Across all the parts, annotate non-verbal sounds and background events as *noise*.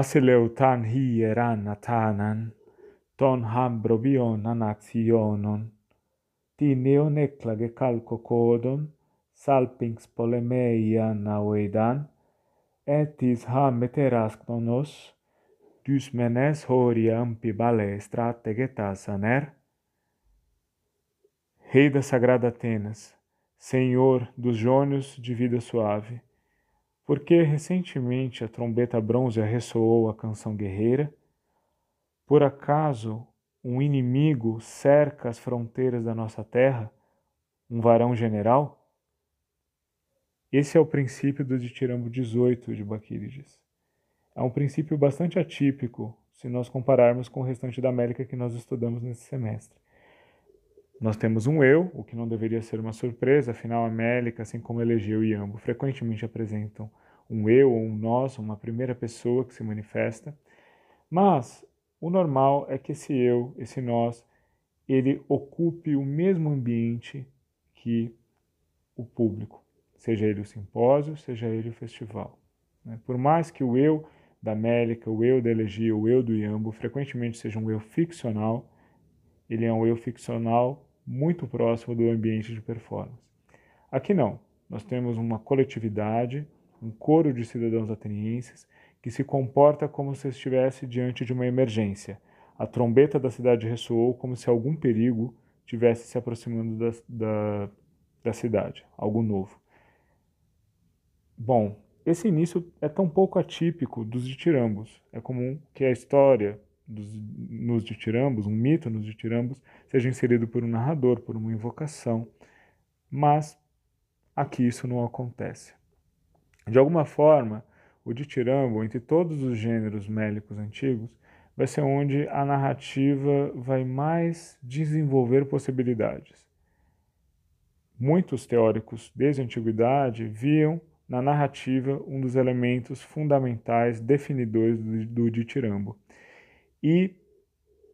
Basileutan hieran atanan, ton hambrobion anationon, tineon eclage calco codon, salpings polemeian auedan, etis ham meterascnonos, dysmenes horia ampi bale strategetas aner, Rei da Sagrada Atenas, Senhor dos Jônios de vida suave, porque recentemente a trombeta bronze ressoou a canção guerreira? Por acaso um inimigo cerca as fronteiras da nossa terra? Um varão general? Esse é o princípio do Ditirambo 18 de Baquírides. É um princípio bastante atípico se nós compararmos com o restante da América que nós estudamos nesse semestre. Nós temos um eu, o que não deveria ser uma surpresa, afinal a Mélica, assim como Elegeu e Ambo, frequentemente apresentam um eu ou um nós, uma primeira pessoa que se manifesta. Mas o normal é que esse eu, esse nós, ele ocupe o mesmo ambiente que o público, seja ele o simpósio, seja ele o festival. Né? Por mais que o eu da Mélica, o eu da Elegia, o eu do Iambo, frequentemente seja um eu ficcional, ele é um eu ficcional muito próximo do ambiente de performance. Aqui não, nós temos uma coletividade, um coro de cidadãos atenienses que se comporta como se estivesse diante de uma emergência. A trombeta da cidade ressoou como se algum perigo tivesse se aproximando da, da, da cidade, algo novo. Bom, esse início é tão pouco atípico dos ditirambos. É comum que a história dos, nos ditirambos, um mito nos ditirambos, seja inserido por um narrador, por uma invocação, mas aqui isso não acontece. De alguma forma, o ditirambo, entre todos os gêneros mélicos antigos, vai ser onde a narrativa vai mais desenvolver possibilidades. Muitos teóricos desde a antiguidade viam na narrativa um dos elementos fundamentais definidores do, ditirambo e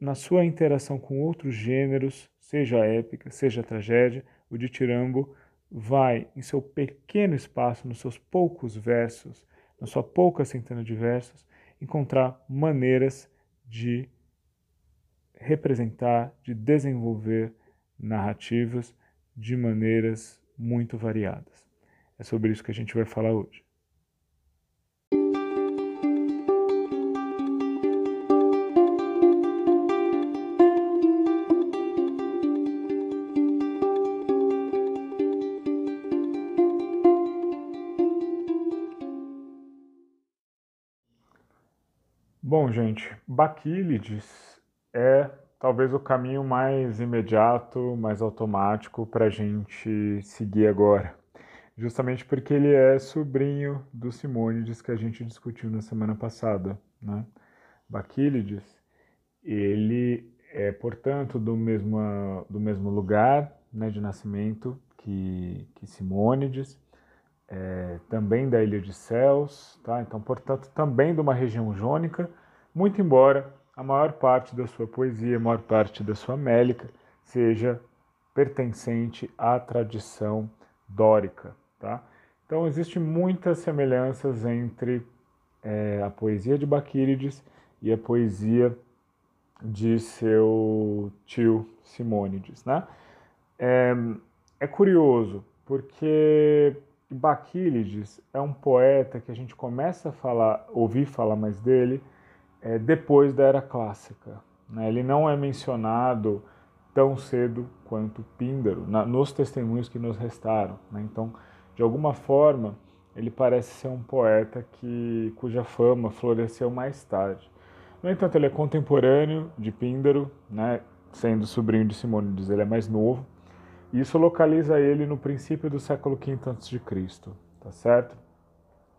na sua interação com outros gêneros, seja épica, seja tragédia, o ditirambo vai, em seu pequeno espaço, nos seus poucos versos, na sua pouca centena de versos, encontrar maneiras de representar, de desenvolver narrativas de maneiras muito variadas. É sobre isso que a gente vai falar hoje. Bom, gente, Baquílides é talvez o caminho mais imediato, mais automático para a gente seguir agora. Justamente porque ele é sobrinho do Simônides que a gente discutiu na semana passada. Né? Baquílides, ele é, portanto, do mesmo, do mesmo lugar né, de nascimento que, que Simônides, é, também da ilha de Céus, tá? então, portanto, também de uma região jônica, muito embora a maior parte da sua poesia, a maior parte da sua mélica, seja pertencente à tradição dórica. Tá? Então, existem muitas semelhanças entre é, a poesia de Baquírides e a poesia de seu tio Simônides. Né? É, é curioso, porque Baquílides é um poeta que a gente começa a falar, ouvir falar mais dele é, depois da Era Clássica. Né? Ele não é mencionado tão cedo quanto Píndaro, na, nos testemunhos que nos restaram. Né? Então, de alguma forma, ele parece ser um poeta que, cuja fama floresceu mais tarde. No entanto, ele é contemporâneo de Píndaro, né? sendo sobrinho de Simônides, ele é mais novo. Isso localiza ele no princípio do século V a.C., tá certo?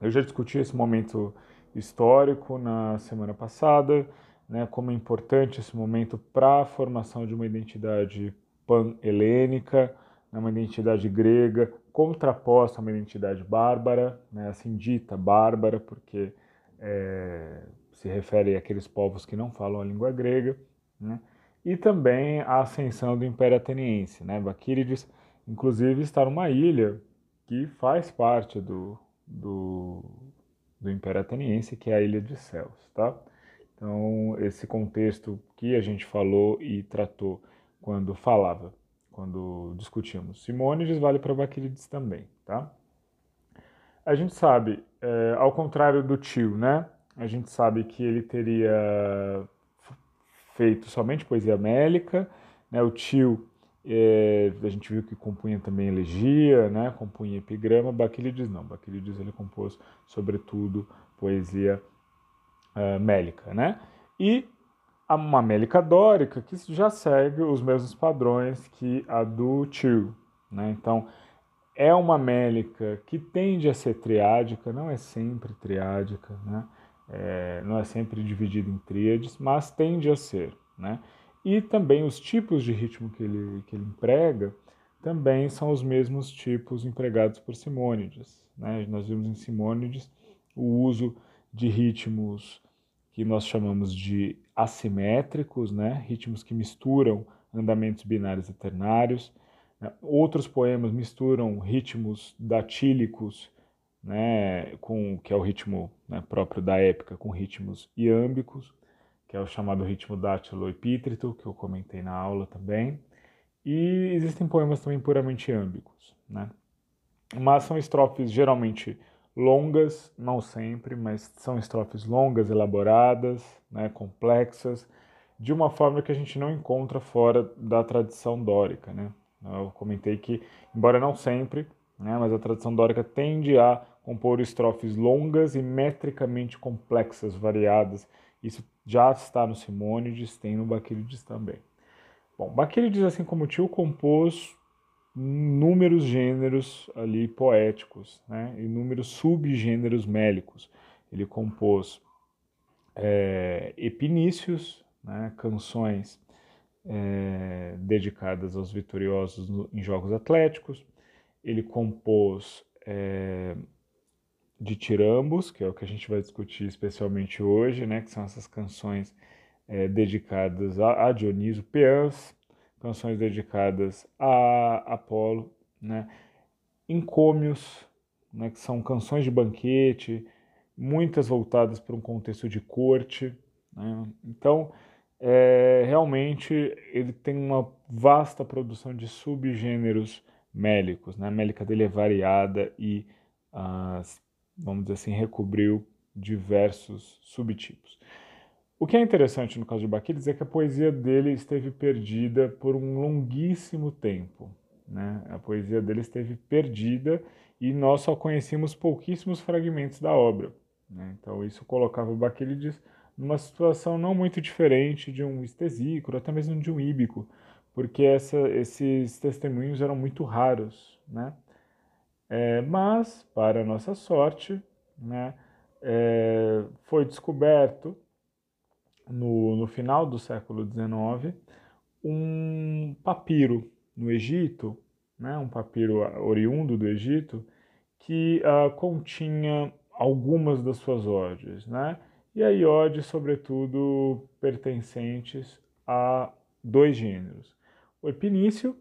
Eu já discuti esse momento histórico na semana passada, né, como é importante esse momento para a formação de uma identidade pan-helênica, né, uma identidade grega, contraposta a uma identidade bárbara, né, assim dita bárbara, porque é, se refere àqueles povos que não falam a língua grega, né, e também a ascensão do Império Ateniense. Né? Baquírides, inclusive, está numa ilha que faz parte do, do, do Império Ateniense, que é a Ilha de Céus, tá? Então, esse contexto que a gente falou e tratou quando falava, quando discutimos Simônides, vale para Baquílides também, tá? A gente sabe, é, ao contrário do tio, né? A gente sabe que ele teria feito somente poesia mélica, né? O tio, é, a gente viu que compunha também elegia, né? Compunha epigrama. Baquílides não. Baquílides ele compôs, sobretudo, poesia uh, mélica, né? E uma mélica dórica que já segue os mesmos padrões que a do tio, né? Então, é uma mélica que tende a ser triádica, não é sempre triádica, né? É, não é sempre dividida em tríades, mas tende a ser, né? E também os tipos de ritmo que ele, que ele emprega também são os mesmos tipos empregados por Simônides. Né? Nós vimos em Simônides o uso de ritmos que nós chamamos de assimétricos, né? ritmos que misturam andamentos binários e ternários. Né? Outros poemas misturam ritmos datílicos, né? com, que é o ritmo né, próprio da época, com ritmos iâmbicos, que é o chamado ritmo dátilo epítrito, que eu comentei na aula também. E existem poemas também puramente iâmbicos, né? mas são estrofes geralmente longas, não sempre, mas são estrofes longas, elaboradas, né, complexas, de uma forma que a gente não encontra fora da tradição dórica. Né? Eu comentei que, embora não sempre, né, mas a tradição dórica tende a compor estrofes longas e metricamente complexas, variadas. Isso já está no Simônides, tem no Baquílides também. Bom, Baquílides, assim como tio, compôs inúmeros gêneros ali poéticos, né? inúmeros subgêneros mélicos. Ele compôs é, epinícios, né? canções é, dedicadas aos vitoriosos no, em jogos atléticos. Ele compôs é, tirambos, que é o que a gente vai discutir especialmente hoje, né? que são essas canções é, dedicadas a, a Dioniso, peãs, canções dedicadas a Apolo, né? encômios, né, que são canções de banquete, muitas voltadas para um contexto de corte. Né? Então, é, realmente, ele tem uma vasta produção de subgêneros mélicos. Né? A mélica dele é variada e, ah, vamos dizer assim, recobriu diversos subtipos. O que é interessante no caso de Baquides é que a poesia dele esteve perdida por um longuíssimo tempo. Né? A poesia dele esteve perdida e nós só conhecíamos pouquíssimos fragmentos da obra. Né? Então isso colocava Baquílides numa situação não muito diferente de um estesícoro, até mesmo de um íbico, porque essa, esses testemunhos eram muito raros. Né? É, mas, para nossa sorte, né, é, foi descoberto no, no final do século XIX, um papiro no Egito, né, um papiro oriundo do Egito, que uh, continha algumas das suas odes, né? E aí odes, sobretudo, pertencentes a dois gêneros. O epinício,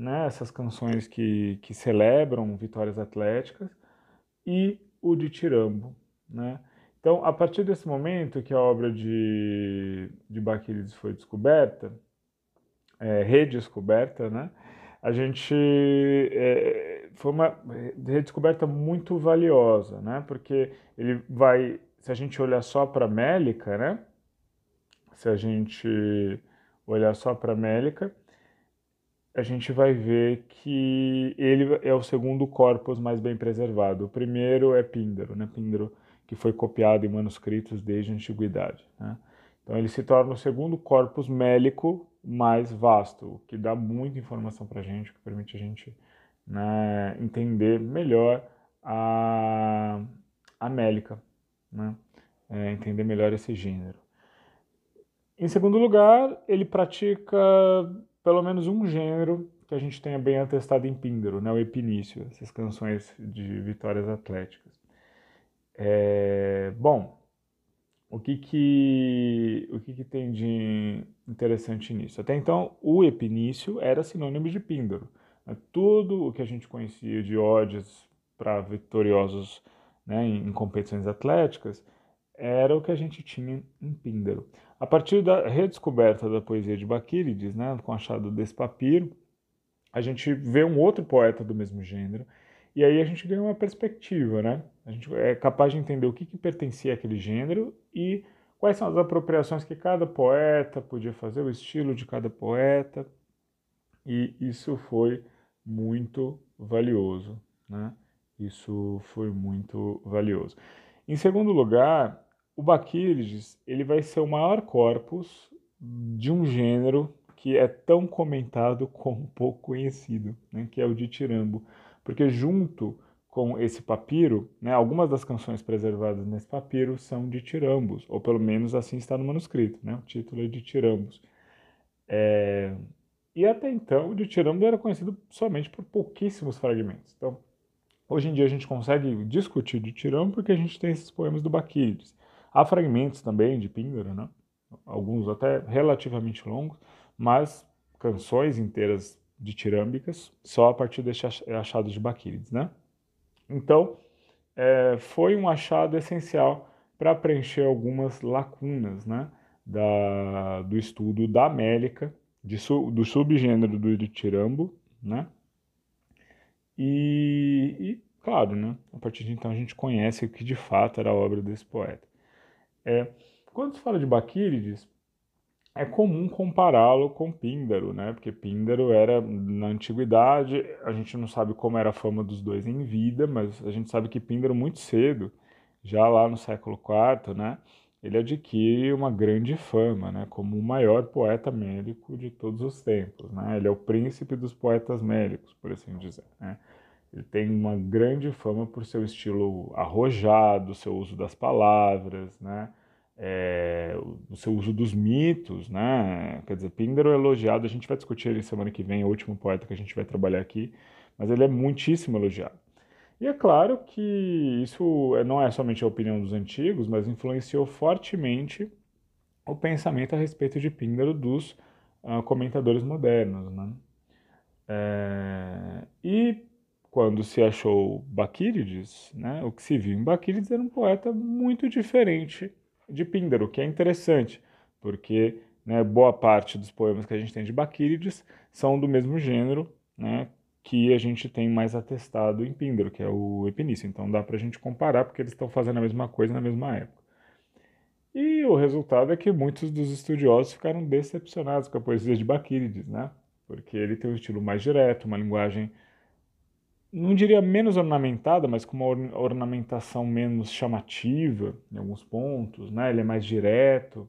né, essas canções que, que celebram vitórias atléticas, e o de Tirambo, né? Então, a partir desse momento que a obra de, de Baquílides foi descoberta, é, redescoberta, né? A gente é, foi uma redescoberta muito valiosa, né? Porque ele vai, se a gente olhar só para Mélica, né? Se a gente olhar só para Mélica, a gente vai ver que ele é o segundo corpus mais bem preservado. O primeiro é Píndaro, né? Píndaro que foi copiado em manuscritos desde a antiguidade. Né? Então ele se torna o segundo corpus mélico mais vasto, o que dá muita informação para a gente, que permite a gente né, entender melhor a, a mélica, né? é, entender melhor esse gênero. Em segundo lugar, ele pratica pelo menos um gênero que a gente tenha bem atestado em Píndaro, né, o epinício, essas canções de vitórias atléticas. É, bom, o que que, o que que tem de interessante nisso? Até então, o epinício era sinônimo de píndaro. Né? Tudo o que a gente conhecia de odes para vitoriosos né, em, em competições atléticas, era o que a gente tinha em Píndaro. A partir da redescoberta da poesia de Baquílides, né, com o achado desse papiro, a gente vê um outro poeta do mesmo gênero, e aí a gente ganha uma perspectiva, né? A gente é capaz de entender o que, que pertencia àquele gênero e quais são as apropriações que cada poeta podia fazer, o estilo de cada poeta, e isso foi muito valioso, né? Isso foi muito valioso. Em segundo lugar, o Baquílides ele vai ser o maior corpus de um gênero que é tão comentado como pouco conhecido, né? que é o de Tirambo, porque junto com esse papiro, né, algumas das canções preservadas nesse papiro são de Tirambos, ou pelo menos assim está no manuscrito, né? o título é de Tirambos. É... E até então, o de Tirambos era conhecido somente por pouquíssimos fragmentos. Então, hoje em dia a gente consegue discutir de Tirambos porque a gente tem esses poemas do Baquílides. Há fragmentos também de Píndaro, né? alguns até relativamente longos, mas canções inteiras ditirâmbicas só a partir desse achado de Baquílides, né? Então, é, foi um achado essencial para preencher algumas lacunas né, da, do estudo da Amélica, de, do subgênero do ditirambo, né? E, e, claro, né, a partir de então a gente conhece o que de fato era a obra desse poeta. É, quando se fala de Baquílides, é comum compará-lo com Píndaro, né? Porque Píndaro era na antiguidade, a gente não sabe como era a fama dos dois em vida, mas a gente sabe que Píndaro muito cedo, já lá no século IV, né? Ele adquire uma grande fama, né? Como o maior poeta médico de todos os tempos, né? Ele é o príncipe dos poetas médicos, por assim dizer, né? Ele tem uma grande fama por seu estilo arrojado, seu uso das palavras, né? é, o seu uso dos mitos, né? Quer dizer, Píndaro é elogiado, a gente vai discutir ele semana que vem, é o último poeta que a gente vai trabalhar aqui, mas ele é muitíssimo elogiado. E é claro que isso é, não é somente a opinião dos antigos, mas influenciou fortemente o pensamento a respeito de Píndaro dos uh, comentadores modernos, né? É, e quando se achou Baquílides, né, o que se viu em Baquílides era um poeta muito diferente de Píndaro, que é interessante, porque né, boa parte dos poemas que a gente tem de Baquírides são do mesmo gênero né, que a gente tem mais atestado em Píndaro, que é o Epinício. Então dá para a gente comparar, porque eles estão fazendo a mesma coisa na mesma época. E o resultado é que muitos dos estudiosos ficaram decepcionados com a poesia de Baquírides, né? porque ele tem um estilo mais direto, uma linguagem não diria menos ornamentada, mas com uma ornamentação menos chamativa em alguns pontos, né? Ele é mais direto.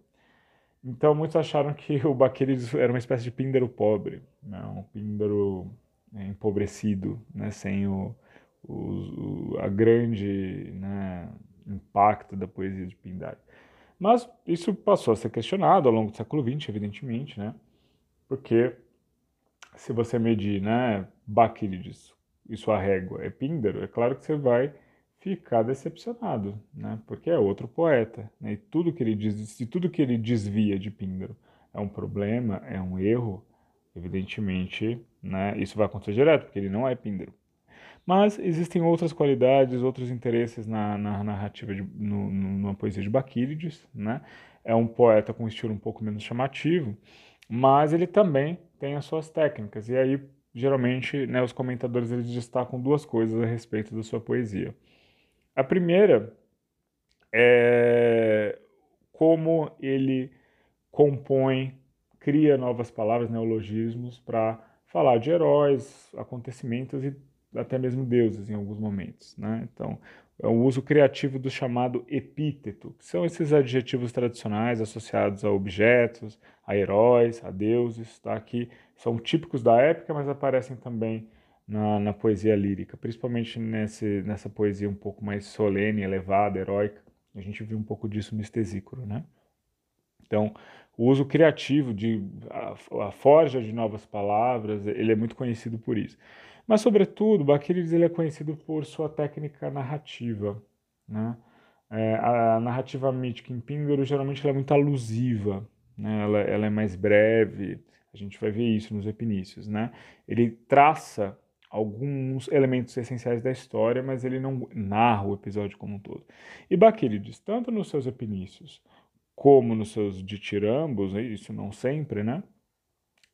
Então muitos acharam que o Baqueires era uma espécie de píndaro pobre, né? um píndaro é, empobrecido, né? sem o, o, a grande né? impacto da poesia de Pindar. Mas isso passou a ser questionado ao longo do século XX, evidentemente, né? porque se você medir né, Baquílides e sua régua é Píndaro, é claro que você vai ficar decepcionado, né? Porque é outro poeta, né? E tudo que ele diz, se tudo que ele desvia de Píndaro é um problema, é um erro, evidentemente, né? Isso vai acontecer direto, porque ele não é Píndaro. Mas existem outras qualidades, outros interesses na, na narrativa, de, no, numa poesia de Baquílides, né? É um poeta com um estilo um pouco menos chamativo, mas ele também tem as suas técnicas. E aí geralmente né, os comentadores eles destacam duas coisas a respeito da sua poesia. A primeira é como ele compõe, cria novas palavras, neologismos, para falar de heróis, acontecimentos e até mesmo deuses em alguns momentos. Né? Então, é o uso criativo do chamado epíteto, que são esses adjetivos tradicionais associados a objetos, a heróis, a deuses, tá? que são típicos da época, mas aparecem também na, na poesia lírica, principalmente nesse, nessa poesia um pouco mais solene, elevada, heróica. A gente viu um pouco disso no Estesícoro, né? Então, o uso criativo de a, a, forja de novas palavras, ele é muito conhecido por isso. Mas, sobretudo, Baquílides ele é conhecido por sua técnica narrativa. Né? É, a narrativa mítica em Píndaro, geralmente, é muito alusiva. Né? Ela, ela, é mais breve, a gente vai ver isso nos epinícios. Né? Ele traça alguns elementos essenciais da história, mas ele não narra o episódio como um todo. E Baquílides, tanto nos seus epinícios como nos seus ditirambos, isso não sempre, né?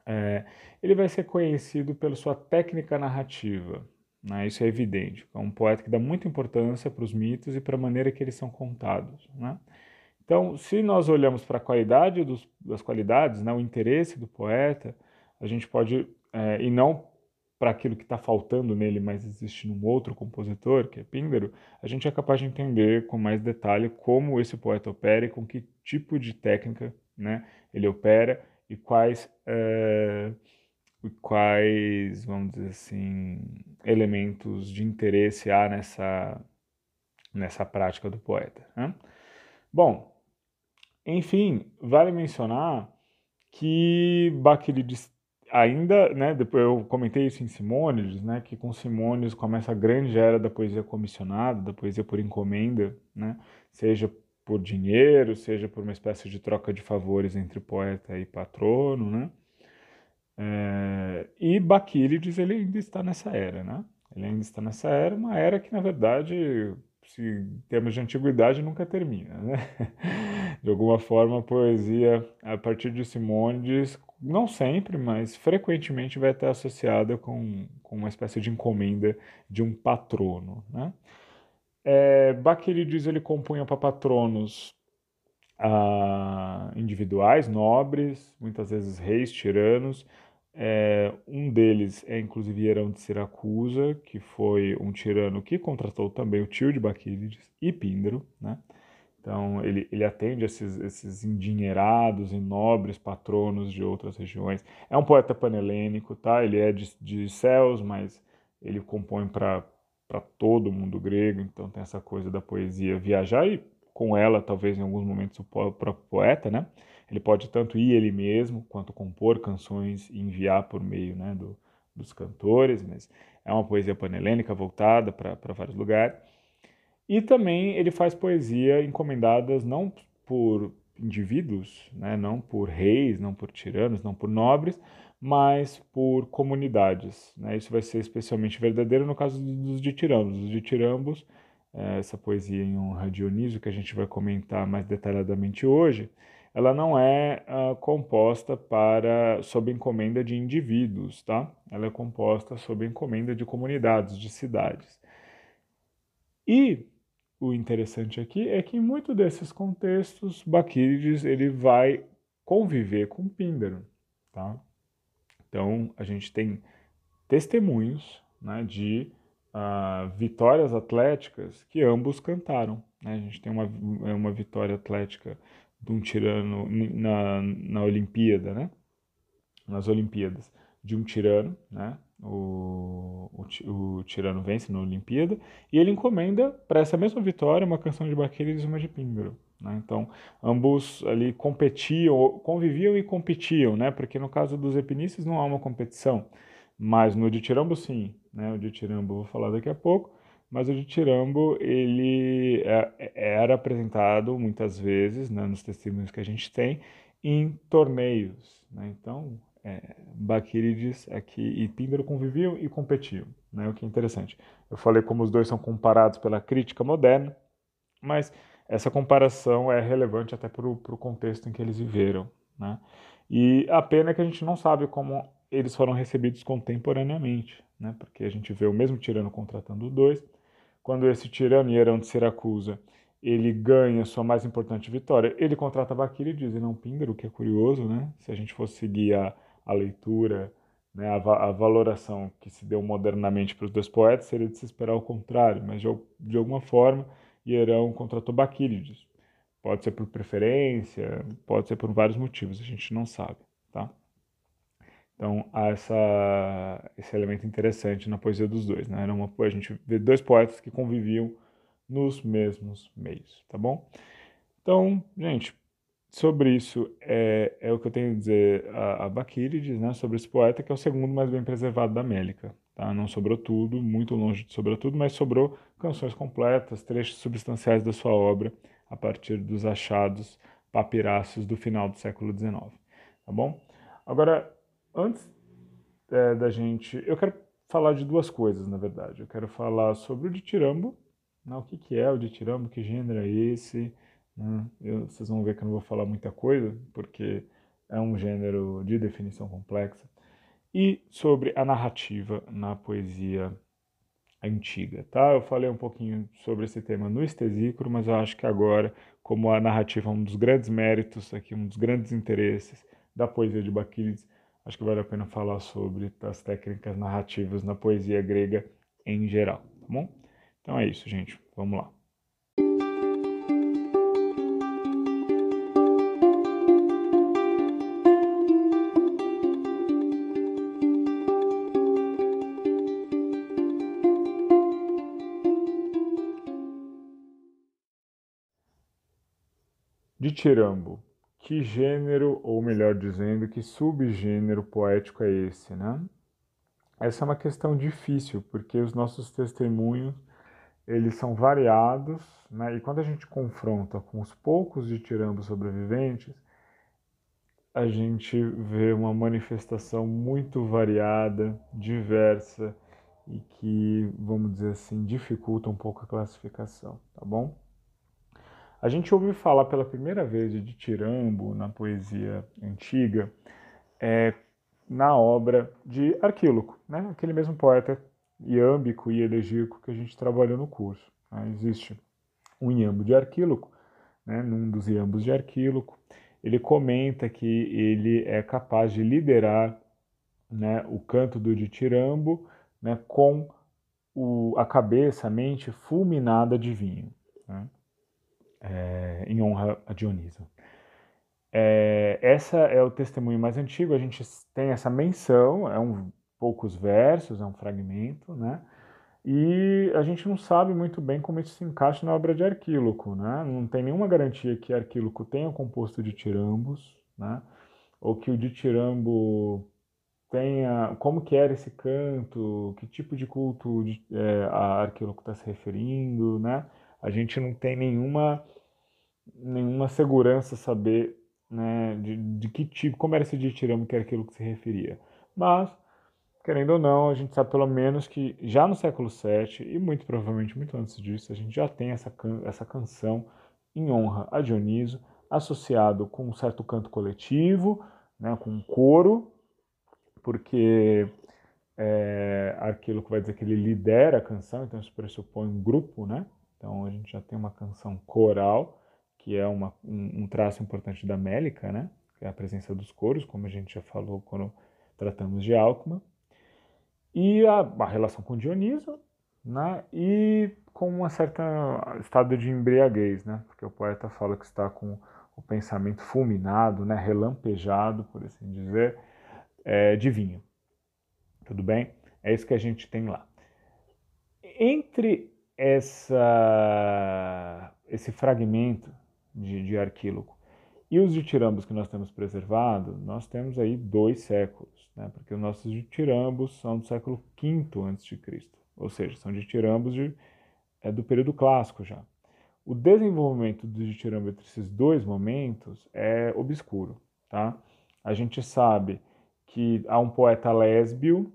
É, ele vai ser conhecido pela sua técnica narrativa, né? isso é evidente. É um poeta que dá muita importância para os mitos e para a maneira que eles são contados. Né? Então, se nós olhamos para a qualidade dos, das qualidades, né, o interesse do poeta, a gente pode, é, e não para aquilo que está faltando nele, mas existe num outro compositor, que é Píndaro, a gente é capaz de entender com mais detalhe como esse poeta opera e com que tipo de técnica né, ele opera e quais, é, quais, vamos dizer assim, elementos de interesse há nessa, nessa prática do poeta. Né? Bom, enfim, vale mencionar que Baquilides ainda, né, depois eu comentei isso em Simônides, né, que com Simônides começa a grande era da poesia comissionada, da poesia por encomenda, né, seja por dinheiro, seja por uma espécie de troca de favores entre poeta e patrono, né, é, e Baquílides ele ainda está nessa era, né, ele ainda está nessa era, uma era que na verdade em termos de antiguidade nunca termina, né? *laughs* De alguma forma a poesia a partir de Simônides não sempre, mas frequentemente vai estar associada com, com uma espécie de encomenda de um patrono. Né? É, ele compunha para patronos ah, individuais, nobres, muitas vezes reis, tiranos. É, um deles é inclusive Hierão de Siracusa, que foi um tirano que contratou também o tio de Baquilides e Píndaro. Né? Então, ele, ele atende esses, esses endinheirados e nobres patronos de outras regiões. É um poeta panelênico, tá? Ele é de, de céus, mas ele compõe para todo mundo grego, então tem essa coisa da poesia viajar e com ela, talvez em alguns momentos, o próprio poeta, né? Ele pode tanto ir ele mesmo, quanto compor canções e enviar por meio né, do, dos cantores, mas é uma poesia panelênica voltada para vários lugares. E também ele faz poesia encomendadas não por indivíduos, né, não por reis, não por tiranos, não por nobres, mas por comunidades. Né? Isso vai ser especialmente verdadeiro no caso dos ditirambos. Os ditirambos, é, essa poesia em honra a Dionísio, que a gente vai comentar mais detalhadamente hoje, ela não é uh, composta para sob encomenda de indivíduos, tá? Ela é composta sob encomenda de comunidades, de cidades. E o interessante aqui é que em muitos desses contextos, Baquílides ele vai conviver com Píndaro, tá? Então, a gente tem testemunhos né, de uh, vitórias atléticas que ambos cantaram. Né? A gente tem uma, uma vitória atlética de um tirano na, na Olimpíada, né? nas Olimpíadas, de um tirano, né? o, o, o, Tirano vence na Olimpíada, e ele encomenda para essa mesma vitória uma canção de Baquílides e uma de Píndaro. Né? Então, ambos ali competiam, conviviam e competiam, né? porque no caso dos epinícios não há uma competição, mas no de Tirambo sim, né? o de Tirambo vou falar daqui a pouco, mas o de Tirambo ele é, era apresentado muitas vezes, né, nos testemunhos que a gente tem, em torneios. Né? Então, é, Baquírides aqui e Píndaro conviviam e competiam, né, o que é interessante. Eu falei como os dois são comparados pela crítica moderna, mas essa comparação é relevante até para o contexto em que eles viveram. Né? E a pena é que a gente não sabe como eles foram recebidos contemporaneamente, né? porque a gente vê o mesmo tirano contratando dois. Quando esse tirano, Hierão de Siracusa, ele ganha sua mais importante vitória, ele contrata Baquírides e não Píndaro, que é curioso, né? Se a gente fosse seguir a, a leitura, né, a, a, valoração que se deu modernamente para os dois poetas seria de se esperar o contrário, mas de, de alguma forma Hierão contratou Baquílides. Pode ser por preferência, pode ser por vários motivos, a gente não sabe, tá? Então há essa, esse elemento interessante na poesia dos dois, né? Era uma, a gente vê dois poetas que conviviam nos mesmos meios, tá bom? Então, gente, Sobre isso, é, é o que eu tenho a dizer a, a Baquírides, né, sobre esse poeta, que é o segundo mais bem preservado da Mélica. Tá? Não sobrou tudo, muito longe de sobrar tudo, mas sobrou canções completas, trechos substanciais da sua obra, a partir dos achados papiraços do final do século XIX. Tá bom? Agora, antes é, da gente. Eu quero falar de duas coisas, na verdade. Eu quero falar sobre o ditirambo, né, o que, que é o ditirambo, que gênero é esse. Né? Eu, vocês vão ver que eu não vou falar muita coisa, porque é um gênero de definição complexa. E sobre a narrativa na poesia antiga, tá? Eu falei um pouquinho sobre esse tema no estesícoro, mas eu acho que agora, como a narrativa é um dos grandes méritos aqui, um dos grandes interesses da poesia de Baquílides, acho que vale a pena falar sobre as técnicas narrativas na poesia grega em geral, tá bom? Então é isso, gente. Vamos lá. Ditirambo. Que gênero, ou melhor dizendo, que subgênero poético é esse, né? Essa é uma questão difícil, porque os nossos testemunhos, eles são variados, né? E quando a gente confronta com os poucos ditirambos sobreviventes, a gente vê uma manifestação muito variada, diversa e que, vamos dizer assim, dificulta um pouco a classificação, tá bom? A gente ouviu falar pela primeira vez de Tirambo na poesia antiga, é, na obra de Arquíloco, né? aquele mesmo poeta iâmbico e elegíaco que a gente trabalhou no curso. Né? Existe um iambo de Arquíloco, né? num dos iambos de Arquíloco, ele comenta que ele é capaz de liderar né, o canto do ditirambo né, com o, a cabeça, a mente fulminada de vinho. Né? É, em honra a Dioniso. É, essa é o testemunho mais antigo, a gente tem essa menção, é um poucos versos, é um fragmento, né? E a gente não sabe muito bem como isso se encaixa na obra de Arquíloco, né? Não tem nenhuma garantia que Arquíloco tenha composto de tirambos, né? Ou que o ditirambo tenha como que era esse canto, que tipo de culto de, é, a Arquíloco está se referindo, né? A gente não tem nenhuma nenhuma segurança saber né, de, de que tipo, como era esse ditiramo que era aquilo que se referia. Mas, querendo ou não, a gente sabe pelo menos que já no século VII, e muito provavelmente muito antes disso, a gente já tem essa, can essa canção em honra a Dioniso, associado com um certo canto coletivo, né, com um coro, porque é, Arquíloco vai dizer que ele lidera a canção, então isso pressupõe um grupo, né? Então a gente já tem uma canção coral, que é uma, um, um, traço importante da Mélica, né? que é a presença dos coros, como a gente já falou quando tratamos de Alckmin, e a, a relação com Dioniso, né? e com uma certa estado de embriaguez, né? porque o poeta fala que está com o pensamento fulminado, né? relampejado, por assim dizer, é, de vinho. Tudo bem? É isso que a gente tem lá. Entre essa, esse fragmento de, de Arquíloco. E os ditirambos que nós temos preservado, nós temos aí dois séculos, né? porque os nossos ditirambos são do século V a.C., ou seja, são ditirambos de, é, do período clássico já. O desenvolvimento do ditirambo entre esses dois momentos é obscuro. Tá? A gente sabe que há um poeta lésbio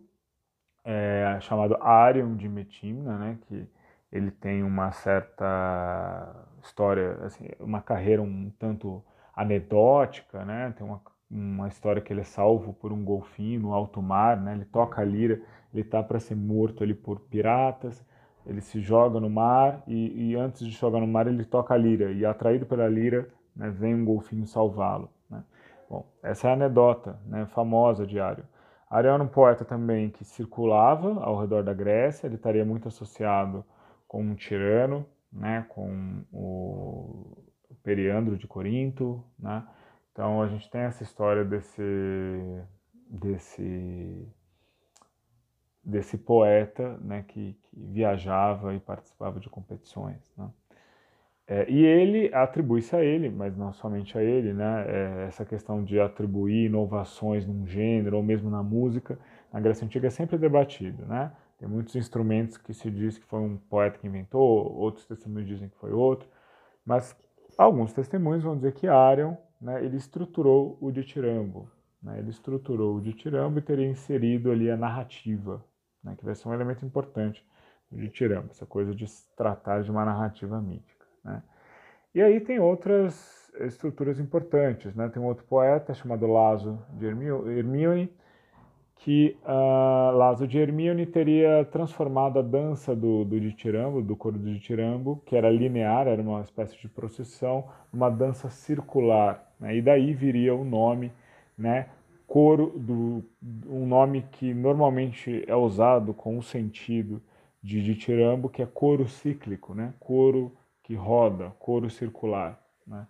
é, chamado Arion de Metimna, né, que ele tem uma certa história, assim, uma carreira um tanto anedótica, né? Tem uma, uma história que ele é salvo por um golfinho no alto mar, né? Ele toca a lira, ele tá para ser morto ali por piratas, ele se joga no mar e, e, antes de jogar no mar ele toca a lira e atraído pela lira, né, vem um golfinho salvá-lo. Né? Bom, essa é a anedota, né, famosa de. Ario era um poeta também que circulava ao redor da Grécia, ele estaria muito associado com um tirano, né, com o Periandro de Corinto, né? Então a gente tem essa história desse desse desse poeta, né, que, que viajava e participava de competições, né? É, e ele atribui-se a ele, mas não somente a ele, né? É, essa questão de atribuir inovações num gênero ou mesmo na música, na Grécia Antiga é sempre debatido, né? Tem muitos instrumentos que se diz que foi um poeta que inventou, outros testemunhos dizem que foi outro, mas alguns testemunhos vão dizer que Arion, né, ele estruturou o ditirambo, né, ele estruturou o ditirambo e teria inserido ali a narrativa, né, que vai ser um elemento importante do ditirambo, essa coisa de tratar de uma narrativa mítica. Né? E aí tem outras estruturas importantes, né? Tem um outro poeta chamado Laso de Hermione, que uh, Laso de Hermione teria transformado a dança do, do ditirambo, do coro do ditirambo, que era linear, era uma espécie de procissão, numa dança circular. Né? E daí viria o nome, né? Coro, do, um nome que normalmente é usado com o sentido de ditirambo, que é coro cíclico, né? Coro que roda, coro circular. Né?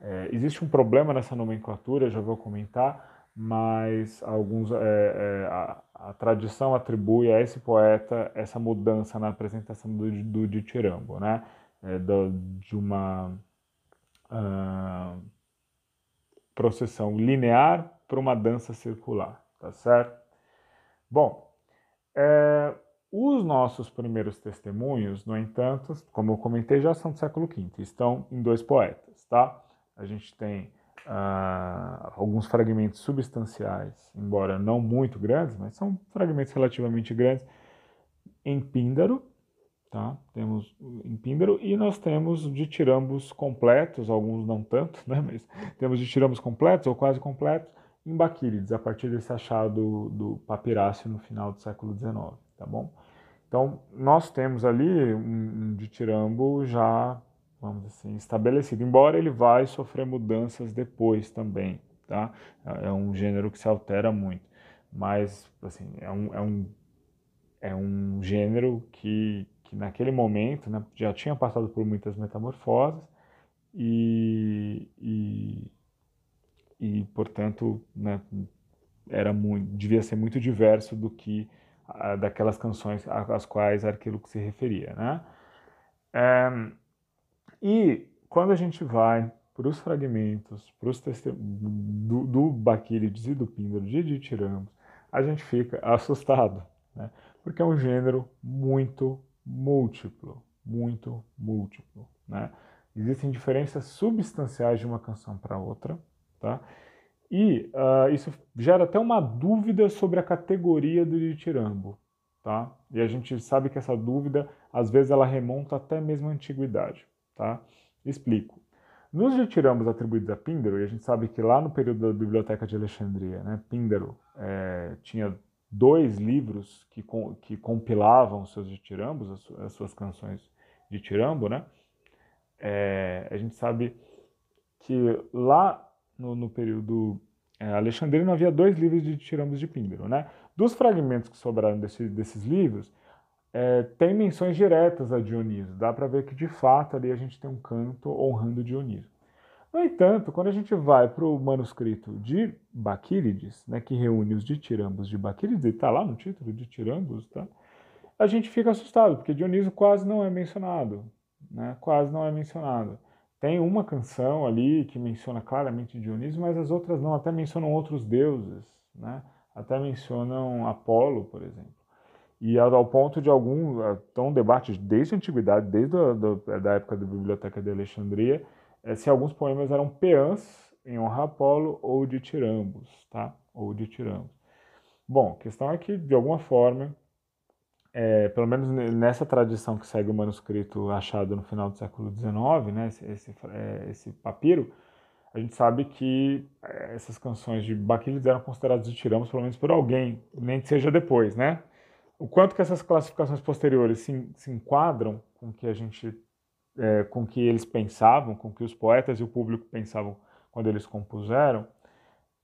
É, existe um problema nessa nomenclatura, já vou comentar, mas alguns, é, é, a, a, tradição atribui a esse poeta essa mudança na apresentação do, do ditirambo, né? É, do, de uma uh, processão linear para uma dança circular, tá certo? Bom, é, os nossos primeiros testemunhos, no entanto, como eu comentei, já são do século V, estão em dois poetas, tá? A gente tem uh, alguns fragmentos substanciais, embora não muito grandes, mas são fragmentos relativamente grandes, em Píndaro, tá? Temos em Píndaro e nós temos ditirambos completos, alguns não tanto, né? Mas temos ditirambos completos ou quase completos em Baquílides, a partir desse achado do, papirácio no final do século XIX, tá bom? Então, nós temos ali um, um ditirambo já, vamos assim, estabelecido, embora ele vai sofrer mudanças depois também, tá? É, é um gênero que se altera muito, mas, assim, é um, é um, é um gênero que, que naquele momento né, já tinha passado por muitas metamorfoses e, e, e portanto, né, era muito, devia ser muito diverso do que daquelas canções às quais Arquíloco se referia. Né? É, e quando a gente vai para os fragmentos para os do, do Baquílides e do Píndaro de Ditirambos, a gente fica assustado, né? porque é um gênero muito múltiplo, muito múltiplo. Né? Existem diferenças substanciais de uma canção para outra, tá? E uh, isso gera até uma dúvida sobre a categoria do ditirambo, tá? E a gente sabe que essa dúvida, às vezes, ela remonta até mesmo à antiguidade, tá? Explico. Nos ditirambos atribuídos a Píndaro, e a gente sabe que lá no período da Biblioteca de Alexandria, né, Píndaro é, tinha dois livros que, que compilavam os seus ditirambos, as, as suas canções de tirambo, né? É, a gente sabe que lá no, no período é, alexandrino havia dois livros de tiramos de Píndaro. Né? Dos fragmentos que sobraram desse, desses livros, é, tem menções diretas a Dioniso. Dá para ver que de fato ali a gente tem um canto honrando Dioniso. No entanto, quando a gente vai para o manuscrito de Baquílides, né, que reúne os ditirambos de Baquílides, está lá no título, ditirambos, tá? a gente fica assustado, porque Dioniso quase não é mencionado. Né? Quase não é mencionado. Tem uma canção ali que menciona claramente Dionísio, mas as outras não, até mencionam outros deuses, né? até mencionam Apolo, por exemplo. E ao ponto de algum, então um debate desde a antiguidade, desde a da, da época da Biblioteca de Alexandria, é, se alguns poemas eram peãs em honra a Apolo ou de tirambos, tá? Ou de tirambos. Bom, a questão é que, de alguma forma, é, pelo menos nessa tradição que segue o manuscrito achado no final do século XIX, né, esse, esse, é, esse papiro, a gente sabe que essas canções de Baquílides eram consideradas de tiramos, pelo menos por alguém, nem que seja depois, né? O quanto que essas classificações posteriores se, se enquadram com que a gente, é, com que eles pensavam, com que os poetas e o público pensavam quando eles compuseram,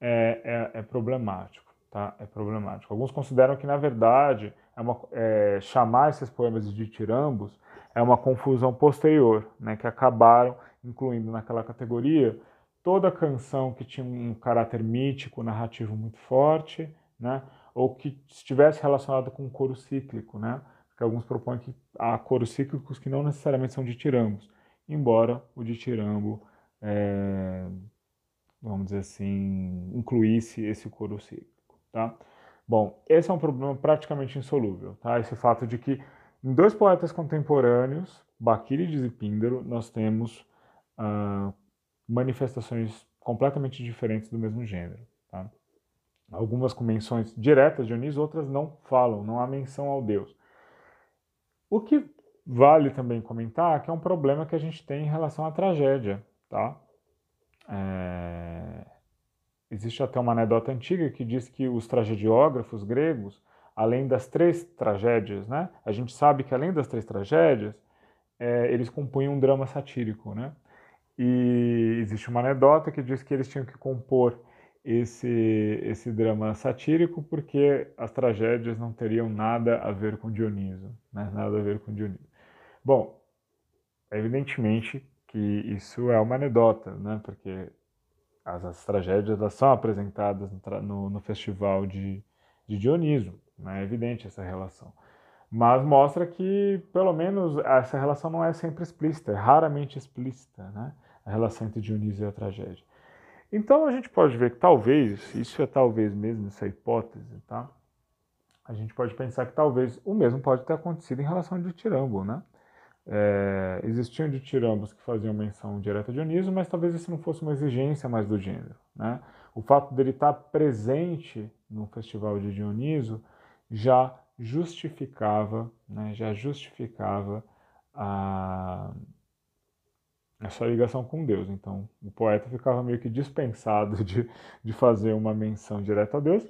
é, é, é problemático, tá? É problemático. Alguns consideram que na verdade é uma, é, chamar esses poemas de ditirambos é uma confusão posterior, né, que acabaram incluindo naquela categoria toda canção que tinha um caráter mítico, narrativo muito forte, né, ou que estivesse relacionado com coro cíclico, né, porque alguns propõem que há coros cíclicos que não necessariamente são ditirambos, embora o ditirambo, é, vamos dizer assim, incluísse esse coro cíclico, tá? Bom, esse é um problema praticamente insolúvel, tá? Esse fato de que em dois poetas contemporâneos, Baquílides e Píndaro, nós temos ah, manifestações completamente diferentes do mesmo gênero, tá? Algumas com menções diretas de Dionísio, outras não falam, não há menção ao Deus. O que vale também comentar que é um problema que a gente tem em relação à tragédia, tá? É... Existe até uma anedota antiga que diz que os tragediógrafos gregos, além das três tragédias, né? A gente sabe que além das três tragédias, é, eles compunham um drama satírico, né? E existe uma anedota que diz que eles tinham que compor esse, esse drama satírico porque as tragédias não teriam nada a ver com Dioniso, né? nada a ver com Dioniso. Bom, evidentemente que isso é uma anedota, né? porque as, as tragédias elas são apresentadas no, no, no festival de, de Dioniso, né? é evidente essa relação. Mas mostra que, pelo menos, essa relação não é sempre explícita, é raramente explícita, né? a relação entre Dioniso e a tragédia. Então a gente pode ver que talvez, isso é talvez mesmo essa hipótese, tá? A gente pode pensar que talvez o mesmo pode ter acontecido em relação ao ditirambo, né? É, existiam ditirambos que faziam menção direta a Dioniso, mas talvez isso não fosse uma exigência mais do gênero, né? O fato dele estar presente no festival de Dioniso já justificava, né, já justificava a, a sua ligação com Deus. Então, o poeta ficava meio que dispensado *laughs* de, de fazer uma menção direta a Deus,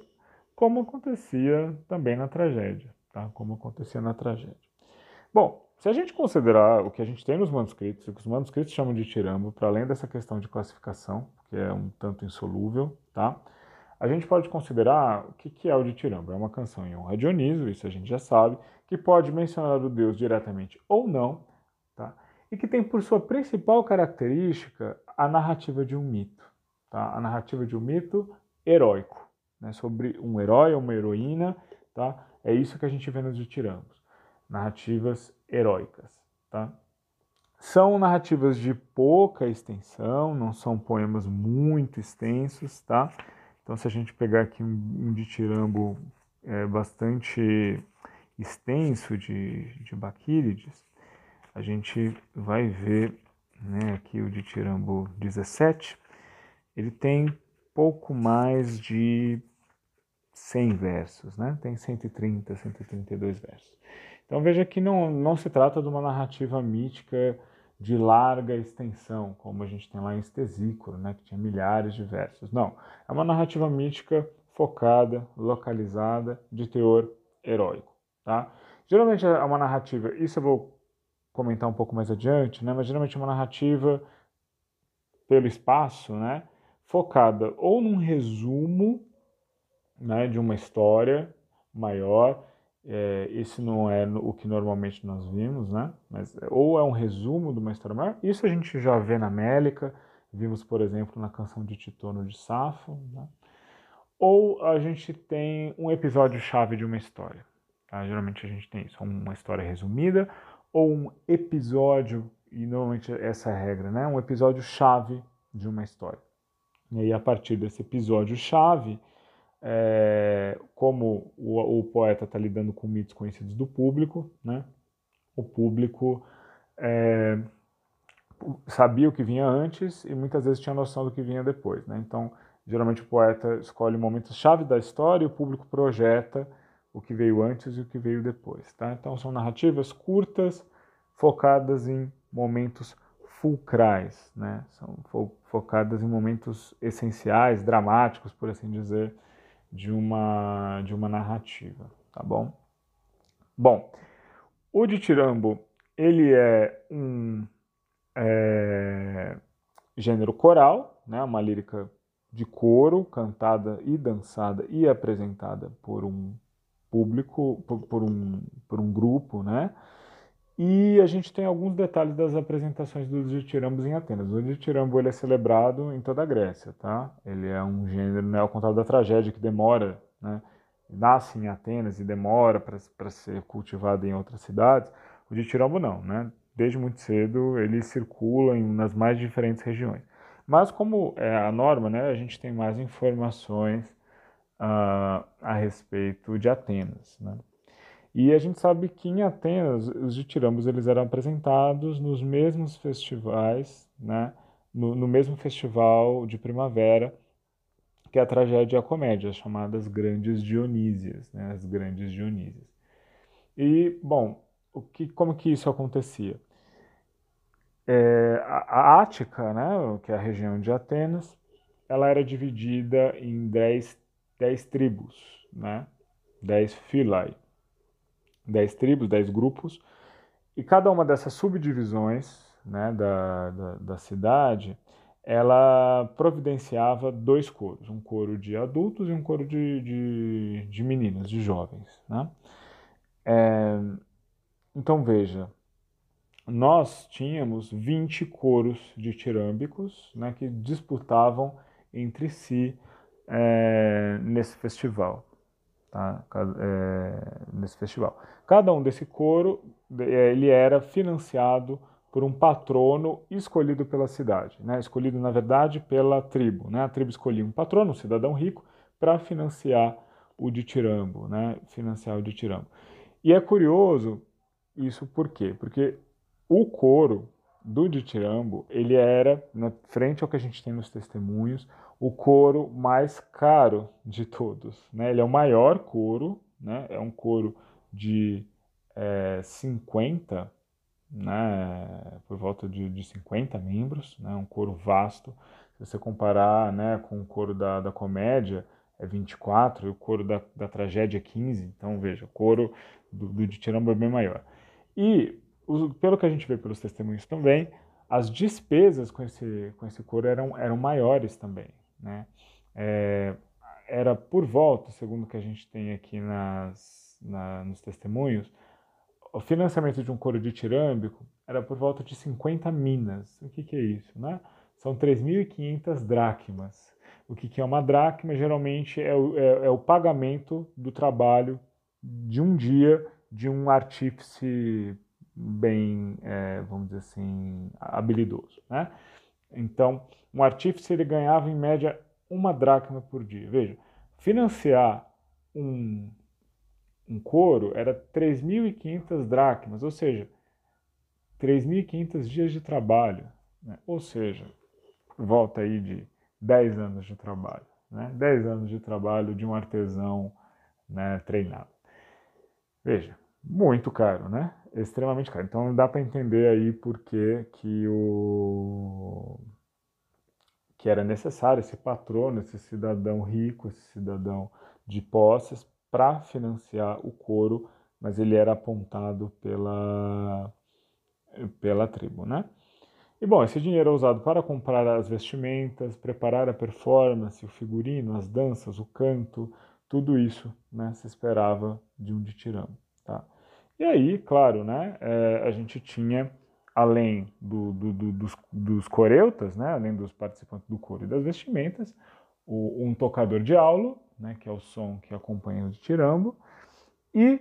como acontecia também na tragédia, tá? Como acontecia na tragédia. Bom, se a gente considerar o que a gente tem nos manuscritos, o que os manuscritos chamam de tirambo, para além dessa questão de classificação, que é um tanto insolúvel, tá? A gente pode considerar o que, que é o ditirambo. É uma canção em honra a Dioniso, isso a gente já sabe, que pode mencionar o deus diretamente ou não? E que tem por sua principal característica a narrativa de um mito. Tá? A narrativa de um mito heróico, né? sobre um herói ou uma heroína. Tá? É isso que a gente vê nos ditirambos. Narrativas heróicas. Tá? São narrativas de pouca extensão, não são poemas muito extensos. Tá? Então, se a gente pegar aqui um, um ditirambo é, bastante extenso de, de Baquílides, a gente vai ver né, aqui o de Tirambo 17, ele tem pouco mais de 100 versos, né? tem 130, 132 versos. Então veja que não, não se trata de uma narrativa mítica de larga extensão, como a gente tem lá em Estesícoro, né, que tinha milhares de versos. Não, é uma narrativa mítica focada, localizada, de teor heróico. Tá? Geralmente é uma narrativa, isso eu vou comentar um pouco mais adiante, né? mas geralmente é uma narrativa pelo espaço, né? focada ou num resumo né, de uma história maior, é, esse não é o que normalmente nós vimos, né? mas ou é um resumo de uma história maior, isso a gente já vê na Mélica, vimos, por exemplo, na canção de Titono de Safo, né? ou a gente tem um episódio-chave de uma história. Tá? Geralmente a gente tem isso, uma história resumida ou um episódio, e normalmente essa é a regra, né? um episódio chave de uma história. E aí, a partir desse episódio chave, é, como o, o poeta está lidando com mitos conhecidos do público, né? o público é, sabia o que vinha antes e muitas vezes tinha noção do que vinha depois. Né? Então, geralmente o poeta escolhe momentos-chave da história e o público projeta o que veio antes e o que veio depois. Tá? Então são narrativas curtas, focadas em momentos fulcrais, né? são fo focadas em momentos essenciais, dramáticos, por assim dizer, de uma, de uma narrativa. Tá bom? Bom, o Ditirambo ele é um é, gênero coral, né? uma lírica de coro, cantada e dançada e apresentada por um público, por, por, um, por um grupo, né? E a gente tem alguns detalhes das apresentações dos ditirambos em Atenas. O ditirambo ele é celebrado em toda a Grécia, tá? Ele é um gênero, né, ao contrário da tragédia, que demora, né? Nasce em Atenas e demora para ser cultivado em outras cidades. O ditirambo não, né? Desde muito cedo ele circula em, nas mais diferentes regiões. Mas como é a norma, né? A gente tem mais informações uh, a respeito de Atenas. Né? E a gente sabe que em Atenas os ditirambos eles eram apresentados nos mesmos festivais, né? no, no mesmo festival de primavera que é a tragédia e a comédia, as chamadas grandes Dionísias, né, as grandes Dionísias. E, bom, o que, como que isso acontecia? É, a, a Ática, né, que é a região de Atenas, ela era dividida em dez, dez tribos, né, dez filai, dez tribos, dez grupos, e cada uma dessas subdivisões né, da, da, da cidade ela providenciava dois coros, um coro de adultos e um coro de, de, de meninas, de jovens. Né? É, então veja, nós tínhamos 20 coros de tirâmbicos né, que disputavam entre si é, nesse festival. Tá? É, nesse festival. Cada um desse coro é, ele era financiado por um patrono escolhido pela cidade, né? escolhido, na verdade, pela tribo. Né? A tribo escolhia um patrono, um cidadão rico, para financiar o ditirambo, né? financiar o ditirambo. E é curioso isso por quê? Porque o coro do ditirambo, ele era, na frente ao que a gente tem nos testemunhos, o coro mais caro de todos. Né? Ele é o maior coro, né? é um coro de é, 50 né, por volta de, de 50 membros, né, um coro vasto. Se você comparar né, com o coro da, da comédia, é 24, e o coro da, da tragédia é 15. Então, veja, o coro do, do de Tirambo é bem maior. E, pelo que a gente vê pelos testemunhos também, as despesas com esse, com esse coro eram, eram maiores também. Né? É, era por volta, segundo o que a gente tem aqui nas, na, nos testemunhos, o financiamento de um coro tirâmbico era por volta de 50 minas. O que, que é isso? Né? São 3.500 dracmas. O que, que é uma dracma? Geralmente é o, é, é o pagamento do trabalho de um dia de um artífice bem, é, vamos dizer assim, habilidoso. Né? Então, um artífice ele ganhava em média uma dracma por dia. Veja, financiar um um couro era 3.500 dracmas, ou seja, 3.500 dias de trabalho, né? ou seja, volta aí de 10 anos de trabalho, né? 10 anos de trabalho de um artesão né, treinado. Veja, muito caro, né? Extremamente caro. Então dá para entender aí por que, que o que era necessário esse patrono, esse cidadão rico, esse cidadão de posses para financiar o coro, mas ele era apontado pela, pela tribo, né? E bom, esse dinheiro é usado para comprar as vestimentas, preparar a performance, o figurino, as danças, o canto, tudo isso né, se esperava de um ditiramo. E aí, claro, né, é, a gente tinha, além do, do, do, dos, dos coreutas, né, além dos participantes do coro e das vestimentas, o, um tocador de aulo, né, que é o som que acompanha o tirambo, e,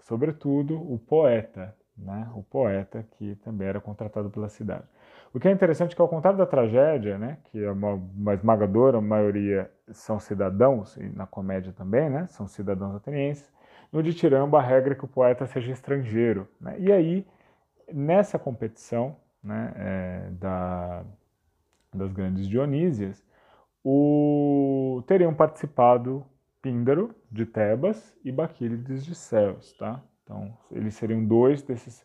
sobretudo, o poeta, né, o poeta que também era contratado pela cidade. O que é interessante é que, ao contrário da tragédia, né, que é uma, uma esmagadora maioria são cidadãos, e na comédia também, né, são cidadãos atenienses, no ditiramba a regra é que o poeta seja estrangeiro. Né, e aí, nessa competição né, é, da, das grandes Dionísias, o, teriam participado Píndaro, de Tebas, e Baquílides, de Céus. Tá? Então, eles seriam dois desses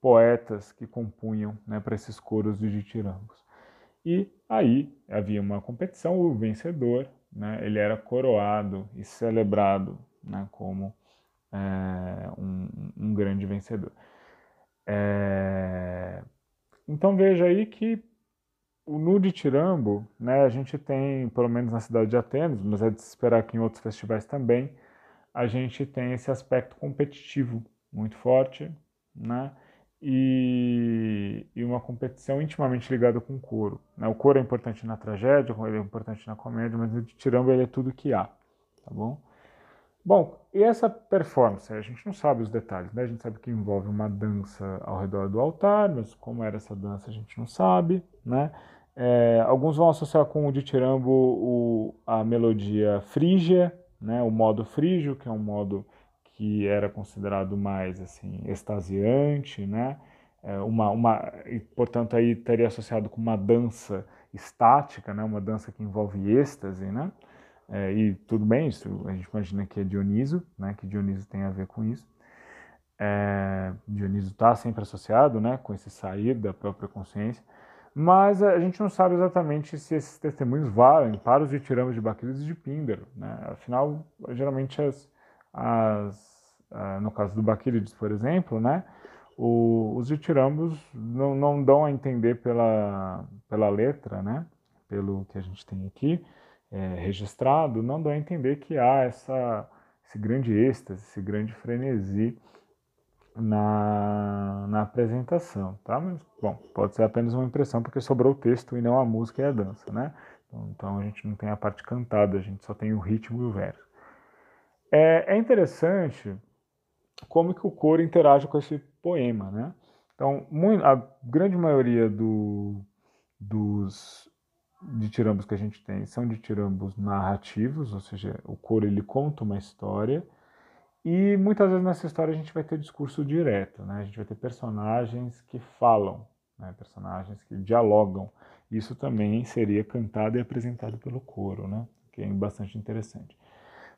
poetas que compunham né, para esses coros de ditirambos. E aí havia uma competição, o vencedor, né, ele era coroado e celebrado né, como é, um, um, grande vencedor. É, então veja aí que no Tirambo, né, a gente tem, pelo menos na cidade de Atenas, mas é de se esperar que em outros festivais também, a gente tem esse aspecto competitivo muito forte, né, e, e uma competição intimamente ligada com o coro. Né? O coro é importante na tragédia, ele é importante na comédia, mas no Tirambo ele é tudo que há, tá bom? Bom, e essa performance? A gente não sabe os detalhes, né? A gente sabe que envolve uma dança ao redor do altar, mas como era essa dança a gente não sabe, né? É, alguns vão associar com o ditirambo o, a melodia frígia, né? O modo frígio, que é um modo que era considerado mais assim extasiante, né? É uma, uma, e, portanto aí estaria associado com uma dança estática, né? Uma dança que envolve êxtase, né? É, e tudo bem, isso a gente imagina que é Dioniso, né, que Dioniso tem a ver com isso. É, Dioniso está sempre associado né, com esse sair da própria consciência, mas a gente não sabe exatamente se esses testemunhos valem para os ditirambos de Baquílides e de Píndaro. Né? Afinal, geralmente, as, as, no caso do Baquílides, por exemplo, né, o, os ditirambos não, não dão a entender pela, pela letra, né, pelo que a gente tem aqui é, registrado, não dão a entender que há essa, esse grande êxtase, esse grande frenesi na, na apresentação, tá? Mas, bom, pode ser apenas uma impressão porque sobrou o texto e não a música e a dança, né? Então, então a gente não tem a parte cantada, a gente só tem o ritmo e o verso. É, é interessante como que o coro interage com esse poema, né? Então, a grande maioria do, dos ditirambos que a gente tem são ditirambos narrativos, ou seja, o coro ele conta uma história, e muitas vezes nessa história a gente vai ter discurso direto, né? A gente vai ter personagens que falam, né? personagens que dialogam. Isso também seria cantado e apresentado pelo coro, né? Que é bastante interessante.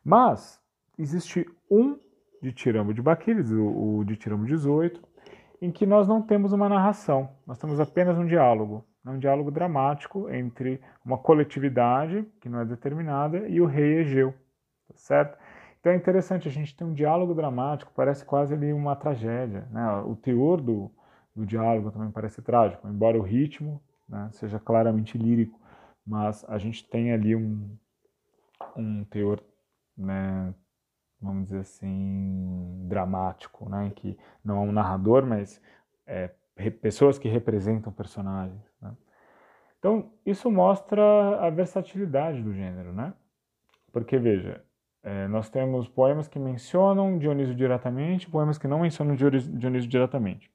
Mas existe um ditiramo de Baquílides, o, o ditiramo 18, em que nós não temos uma narração, nós temos apenas um diálogo. É um diálogo dramático entre uma coletividade, que não é determinada, e o rei Egeu, tá certo? Então é interessante, a gente tem um diálogo dramático, parece quase ali uma tragédia. Né? O teor do, do diálogo também parece trágico, embora o ritmo né, seja claramente lírico, mas a gente tem ali um, um teor, né, vamos dizer assim, dramático, né, em que não é um narrador, mas é, pessoas que representam personagens. Então, isso mostra a versatilidade do gênero, né? Porque, veja, é, nós temos poemas que mencionam Dionísio diretamente, poemas que não mencionam Dionísio diretamente.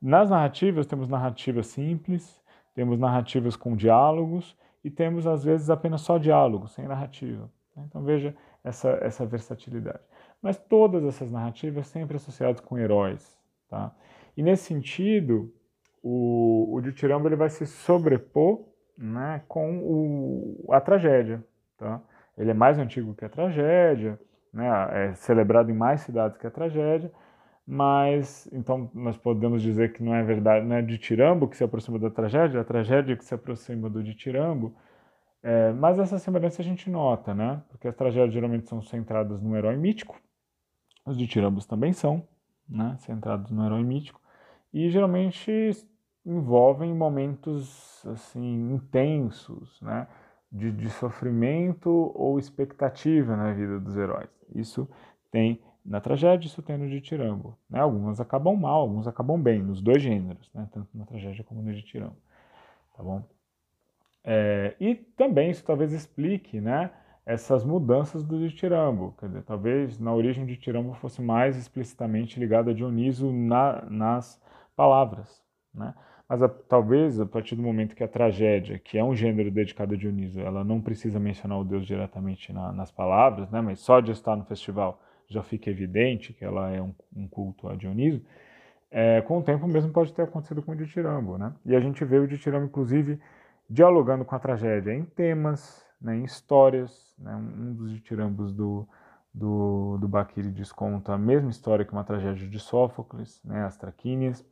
Nas narrativas, temos narrativas simples, temos narrativas com diálogos e temos, às vezes, apenas só diálogos, sem narrativa. Né? Então, veja essa, essa versatilidade. Mas todas essas narrativas sempre associadas com heróis. Tá? E, nesse sentido, o, o Ditirambo ele vai se sobrepor né, com o, a tragédia. Tá? Ele é mais antigo que a tragédia, né? é celebrado em mais cidades que a tragédia, mas então nós podemos dizer que não é verdade, não é de Tirambo que se aproxima da tragédia, é a tragédia que se aproxima do de Tirambo, é, mas essa semelhança a gente nota, né? Porque as tragédias geralmente são centradas no herói mítico, os de Tirambos também são, né? Centrados no herói mítico, e geralmente envolvem momentos assim intensos, né? de, de sofrimento ou expectativa na vida dos heróis. Isso tem na tragédia, isso tem no Ditirambo. Né? Algumas acabam mal, alguns acabam bem, nos dois gêneros, né? tanto na tragédia como no Ditirambo. Tá bom? É, e também isso talvez explique né, essas mudanças do Ditirambo. Quer dizer, talvez na origem de Ditirambo fosse mais explicitamente ligado a Dioniso na, nas palavras. Né? Mas a, talvez a partir do momento que a tragédia, que é um gênero dedicado a Dioniso, ela não precisa mencionar o Deus diretamente na, nas palavras, né? mas só de estar no festival já fica evidente que ela é um, um culto a Dioniso. É, com o tempo mesmo pode ter acontecido com o Ditirambo, né? E a gente vê o Ditirambo, inclusive, dialogando com a tragédia em temas, né, em histórias. Né? Um dos Ditirambos do, do, do Baquílides conta a mesma história que uma tragédia de Sófocles, né, as Traquínias.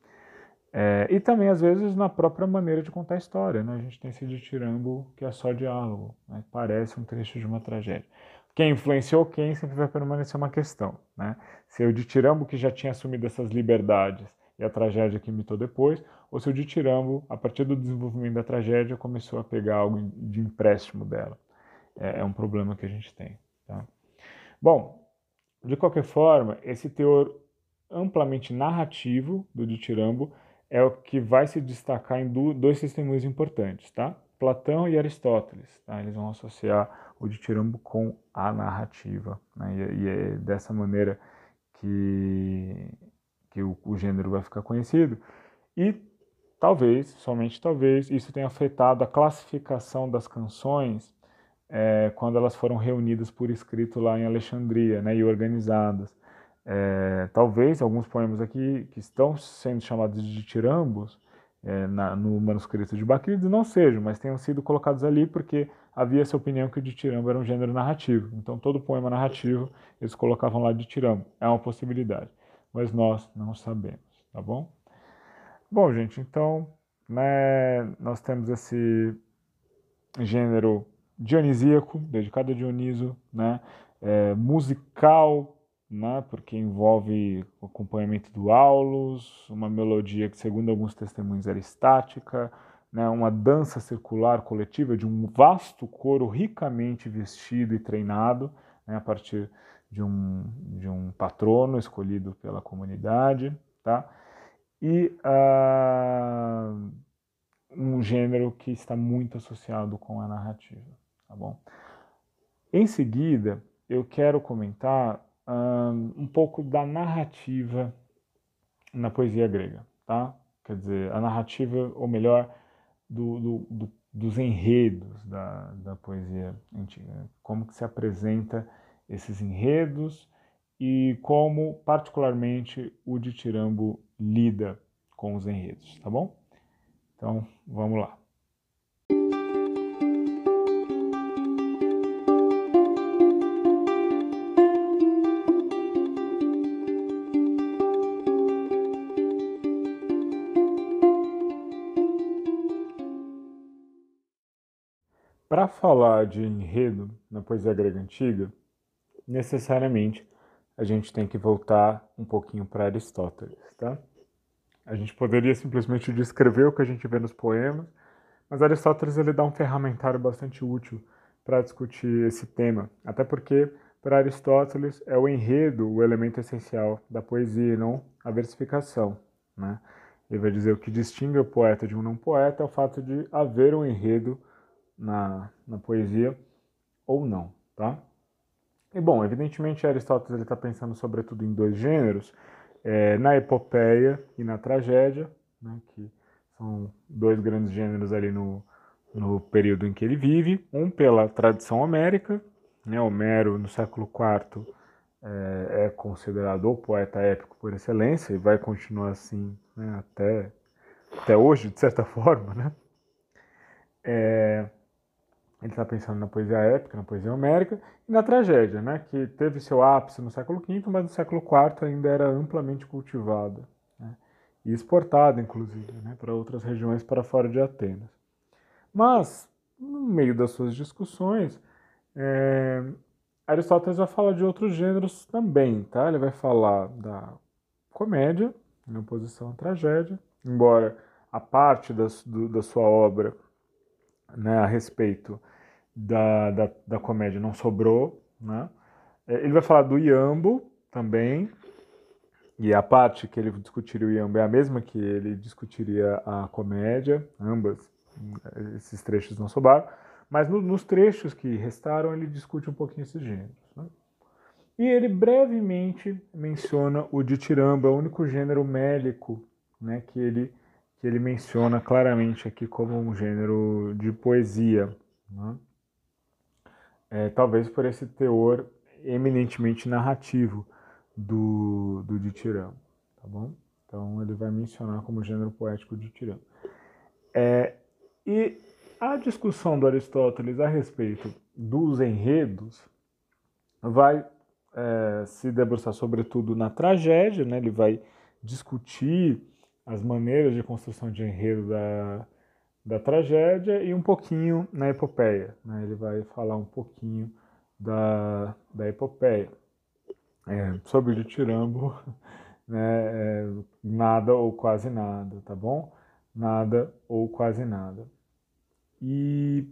É, e também, às vezes, na própria maneira de contar a história. Né? A gente tem esse ditirambo que é só diálogo, né? parece um trecho de uma tragédia. Quem influenciou quem sempre vai permanecer uma questão. Né? Se é o ditirambo que já tinha assumido essas liberdades e a tragédia que imitou depois, ou se o ditirambo, a partir do desenvolvimento da tragédia, começou a pegar algo de empréstimo dela. É, é um problema que a gente tem. Tá? Bom, de qualquer forma, esse teor amplamente narrativo do ditirambo é o que vai se destacar em dois testemunhos importantes, tá? Platão e Aristóteles, tá? Eles vão associar o ditirambo com a narrativa, né? e, e, é dessa maneira que, que o, o gênero vai ficar conhecido. E talvez, somente talvez, isso tenha afetado a classificação das canções é, quando elas foram reunidas por escrito lá em Alexandria né, e organizadas. É, talvez alguns poemas aqui que estão sendo chamados de tirambos é, na, no manuscrito de Bakílides não sejam, mas tenham sido colocados ali porque havia essa opinião que o ditiramba era um gênero narrativo. Então todo poema narrativo eles colocavam lá ditiramba. É uma possibilidade, mas nós não sabemos, tá bom? Bom, gente, então né, nós temos esse gênero dionisíaco, dedicado a Dioniso, né, é, musical, né, porque envolve o acompanhamento do aulos, uma melodia que, segundo alguns testemunhos, era estática, né, uma dança circular coletiva de um vasto coro ricamente vestido e treinado, né, a partir de um, de um patrono escolhido pela comunidade, tá? E uh, um gênero que está muito associado com a narrativa, tá bom? Em seguida, eu quero comentar um, pouco da narrativa na poesia grega, tá? Quer dizer, a narrativa, ou melhor, do, do, do, dos enredos da, da poesia antiga. Como que se apresenta esses enredos e como, particularmente, o Ditirambo lida com os enredos, tá bom? Então, vamos lá. Para falar de enredo na poesia grega antiga, necessariamente a gente tem que voltar um pouquinho para Aristóteles, tá? A gente poderia simplesmente descrever o que a gente vê nos poemas, mas Aristóteles ele dá um ferramentário bastante útil para discutir esse tema, até porque para Aristóteles é o enredo o elemento essencial da poesia, não a versificação, né? Ele vai dizer o que distingue o poeta de um não poeta é o fato de haver um enredo na, na poesia ou não, tá? E bom, evidentemente Aristóteles está pensando sobretudo em dois gêneros, é, na epopeia e na tragédia, né, que são dois grandes gêneros ali no, no período em que ele vive, um pela tradição homérica, né, Homero no século IV é, é, considerado o poeta épico por excelência e vai continuar assim né, até, até hoje, de certa *laughs* forma, né? É, ele está pensando na poesia épica, na poesia homérica e na tragédia, né, que teve seu ápice no século V, mas no século IV ainda era amplamente cultivada né, e exportada, inclusive, né, para outras regiões para fora de Atenas. Mas, no meio das suas discussões, é, Aristóteles vai falar de outros gêneros também, tá? Ele vai falar da comédia, em oposição à tragédia, embora a parte das, do, da sua obra né, a respeito da, da, da comédia não sobrou, né? É, ele vai falar do Iambo também, e a parte que ele discutiria o Iambo é a mesma que ele discutiria a comédia, ambas, esses trechos não sobraram, mas no, nos trechos que restaram ele discute um pouquinho esses gêneros. Né? E ele brevemente menciona o ditiramba, o único gênero mélico né, que, ele, que ele menciona claramente aqui como um gênero de poesia. Né? É, talvez por esse teor eminentemente narrativo do, do Ditirão, tá bom? Então ele vai mencionar como gênero poético de Ditirão. É, e a discussão do Aristóteles a respeito dos enredos vai é, se debruçar sobretudo na tragédia, né? ele vai discutir as maneiras de construção de enredo da, da tragédia e um pouquinho na epopeia. Né? Ele vai falar um pouquinho da, da epopeia. É, sobre o Tirambo, *laughs* né, é, nada ou quase nada, tá bom? Nada ou quase nada. E,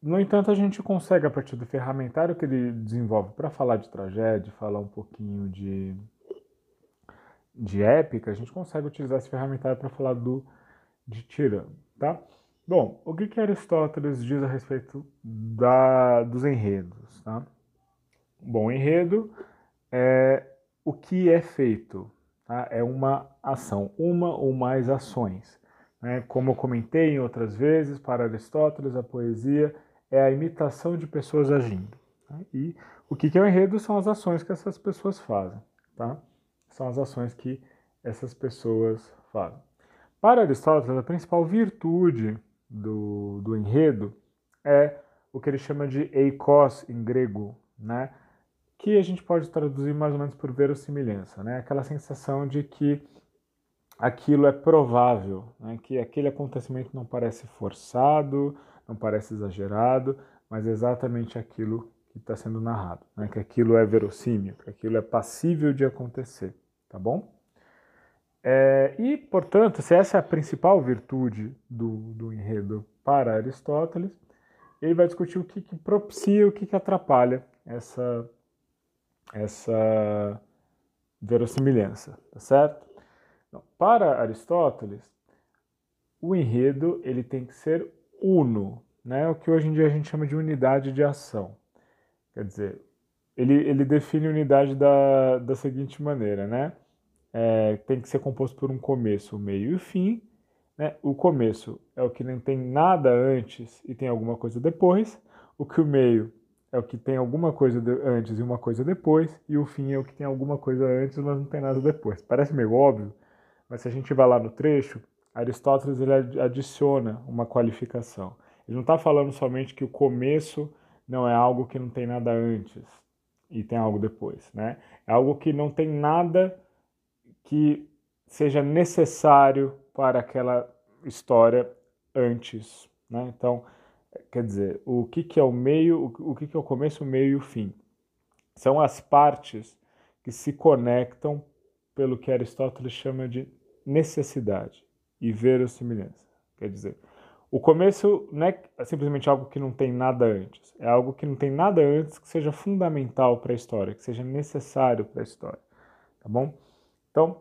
no entanto, a gente consegue, a partir do ferramentário que ele desenvolve para falar de tragédia, falar um pouquinho de, de épica, a gente consegue utilizar esse ferramentário para falar do de tirano, tá? Bom, o que, que Aristóteles diz a respeito da, dos enredos, tá? Bom, enredo é o que é feito, tá? É uma ação, uma ou mais ações. Né? Como eu comentei em outras vezes, para Aristóteles, a poesia é a imitação de pessoas agindo. Tá? E o que, que é o enredo são as ações que essas pessoas fazem, tá? São as ações que essas pessoas fazem. Para Aristóteles, a principal virtude do, do enredo é o que ele chama de eikos em grego, né? que a gente pode traduzir mais ou menos por verossimilhança, né? aquela sensação de que aquilo é provável, né? que aquele acontecimento não parece forçado, não parece exagerado, mas é exatamente aquilo que está sendo narrado, né? que aquilo é verossímil, que aquilo é passível de acontecer, tá bom? É, e, portanto, se essa é a principal virtude do, do enredo para Aristóteles, ele vai discutir o que, que propicia, o que, que atrapalha essa, essa verossimilhança, tá certo? Então, para Aristóteles, o enredo ele tem que ser uno, né? o que hoje em dia a gente chama de unidade de ação. Quer dizer, ele, ele define unidade da, da seguinte maneira, né? É, tem que ser composto por um começo, meio e fim. Né? O começo é o que não tem nada antes e tem alguma coisa depois. O que o meio é o que tem alguma coisa antes e uma coisa depois. E o fim é o que tem alguma coisa antes, mas não tem nada depois. Parece meio óbvio, mas se a gente vai lá no trecho, Aristóteles ele adiciona uma qualificação. Ele não está falando somente que o começo não é algo que não tem nada antes e tem algo depois, né? É algo que não tem nada que seja necessário para aquela história antes, né? Então, quer dizer, o que, que é o meio, o que, que é o começo, o meio e o fim? São as partes que se conectam pelo que Aristóteles chama de necessidade e verossimilhança. Quer dizer, o começo não é simplesmente algo que não tem nada antes, é algo que não tem nada antes que seja fundamental para a história, que seja necessário para a história, tá bom? Então,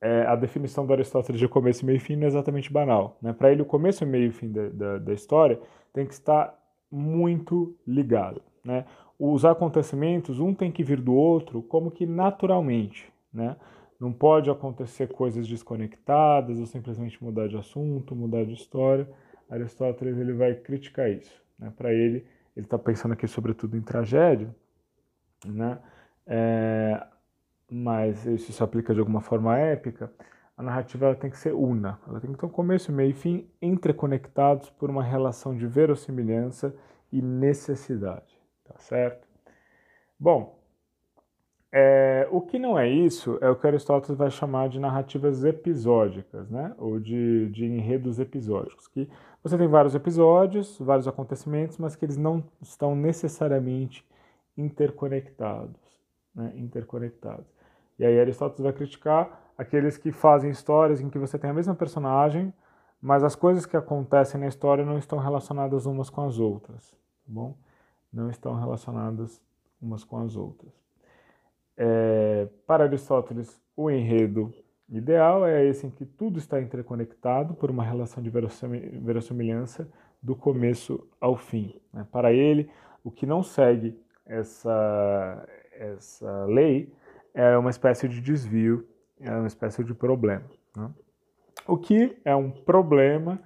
é, a definição do Aristóteles de começo, meio e fim é exatamente banal. Né? Para ele, o começo, meio e fim da, da, da, história tem que estar muito ligado. Né? Os acontecimentos, um tem que vir do outro como que naturalmente. Né? Não pode acontecer coisas desconectadas ou simplesmente mudar de assunto, mudar de história. Aristóteles ele vai criticar isso. Né? Para ele, ele está pensando aqui sobretudo em tragédia, né? É, mas isso se aplica de alguma forma épica. A narrativa ela tem que ser una, ela tem que ter um começo, meio e fim interconectados por uma relação de verossimilhança e necessidade, tá certo? Bom, é, o que não é isso é o que Aristóteles vai chamar de narrativas episódicas, né? ou de, de enredos episódicos, que você tem vários episódios, vários acontecimentos, mas que eles não estão necessariamente interconectados. Né? interconectados. E aí Aristóteles vai criticar aqueles que fazem histórias em que você tem a mesma personagem, mas as coisas que acontecem na história não estão relacionadas umas com as outras, tá bom? Não estão relacionadas umas com as outras. É, para Aristóteles, o enredo ideal é esse em que tudo está interconectado por uma relação de verossimilhança do começo ao fim. Né? Para ele, o que não segue essa, essa lei é uma espécie de desvio, é uma espécie de problema. Né? O que é um problema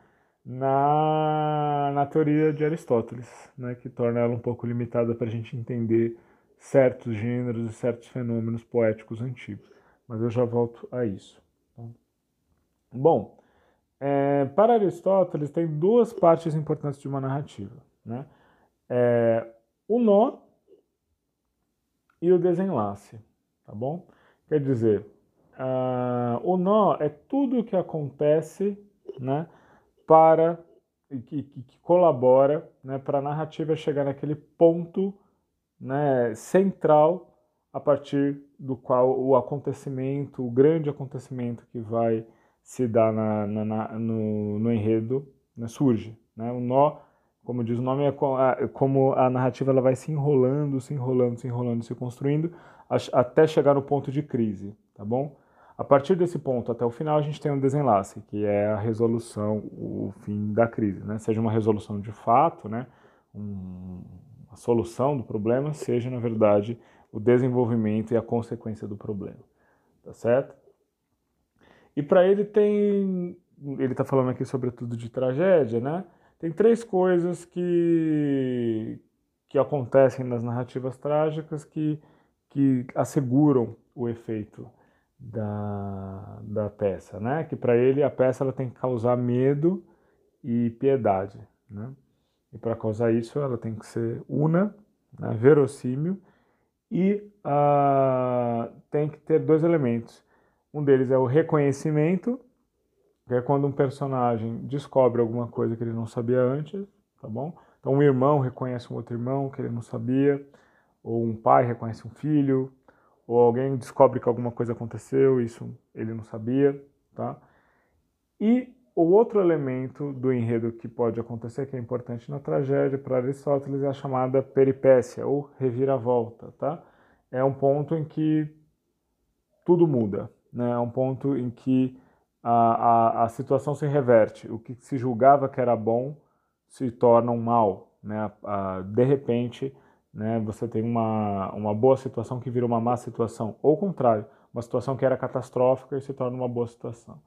na, na teoria de Aristóteles, né? que torna ela um pouco limitada para a gente entender certos gêneros e certos fenômenos poéticos antigos. Mas eu já volto a isso. Tá? Bom, é, para Aristóteles tem duas partes importantes de uma narrativa. Né? É, o nó e o desenlace, tá bom? Quer dizer, uh, o nó é tudo o que acontece, né, para que, que, colabora, né, para a narrativa chegar naquele ponto né, central a partir do qual o acontecimento, o grande acontecimento que vai se dar na, na, na, no, no, enredo né, surge. Né? O nó, como diz o nome, é como a narrativa ela vai se enrolando, se enrolando, se enrolando, se construindo, até chegar no ponto de crise, tá bom? A partir desse ponto até o final, a gente tem um desenlace, que é a resolução, o fim da crise, né? Seja uma resolução de fato, né? Um, a solução do problema seja, na verdade, o desenvolvimento e a consequência do problema. Tá certo? E para ele tem. Ele está falando aqui sobretudo de tragédia, né? Tem três coisas que, que acontecem nas narrativas trágicas que, que asseguram o efeito da, da peça, né? Que para ele a peça ela tem que causar medo e piedade, né? E para causar isso ela tem que ser una, né? verossímil e uh, tem que ter dois elementos. Um deles é o reconhecimento, que é quando um personagem descobre alguma coisa que ele não sabia antes, tá bom? Então um irmão reconhece um outro irmão que ele não sabia, ou um pai reconhece um filho, ou alguém descobre que alguma coisa aconteceu, isso ele não sabia, tá? E o outro elemento do enredo que pode acontecer, que é importante na tragédia para Aristóteles, é a chamada peripécia ou reviravolta, tá? É um ponto em que tudo muda, né? É um ponto em que a, a, a situação se reverte. O que se julgava que era bom se torna um mal, né? A, de repente, né, você tem uma, uma boa situação que vira uma má situação, ou o contrário, uma situação que era catastrófica e se torna uma boa situação.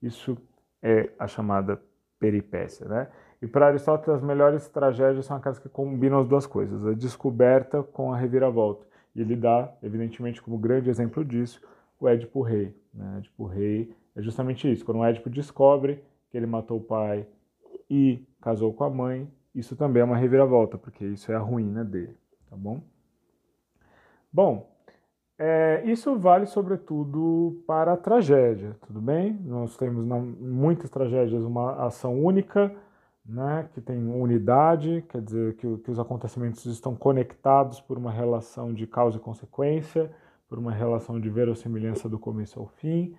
Isso é a chamada peripécia. Né? E para Aristóteles, as melhores tragédias são aquelas que combinam as duas coisas, a descoberta com a reviravolta. E ele dá, evidentemente, como grande exemplo disso, o Édipo Rei. Né? Édipo Rei é justamente isso, quando o Édipo descobre que ele matou o pai e casou com a mãe, isso também é uma reviravolta, porque isso é a ruína dele tá bom? Bom, é, isso vale sobretudo para a tragédia, tudo bem? Nós temos em muitas tragédias uma ação única, né, que tem unidade, quer dizer que, que os acontecimentos estão conectados por uma relação de causa e consequência, por uma relação de verossimilhança do começo ao fim,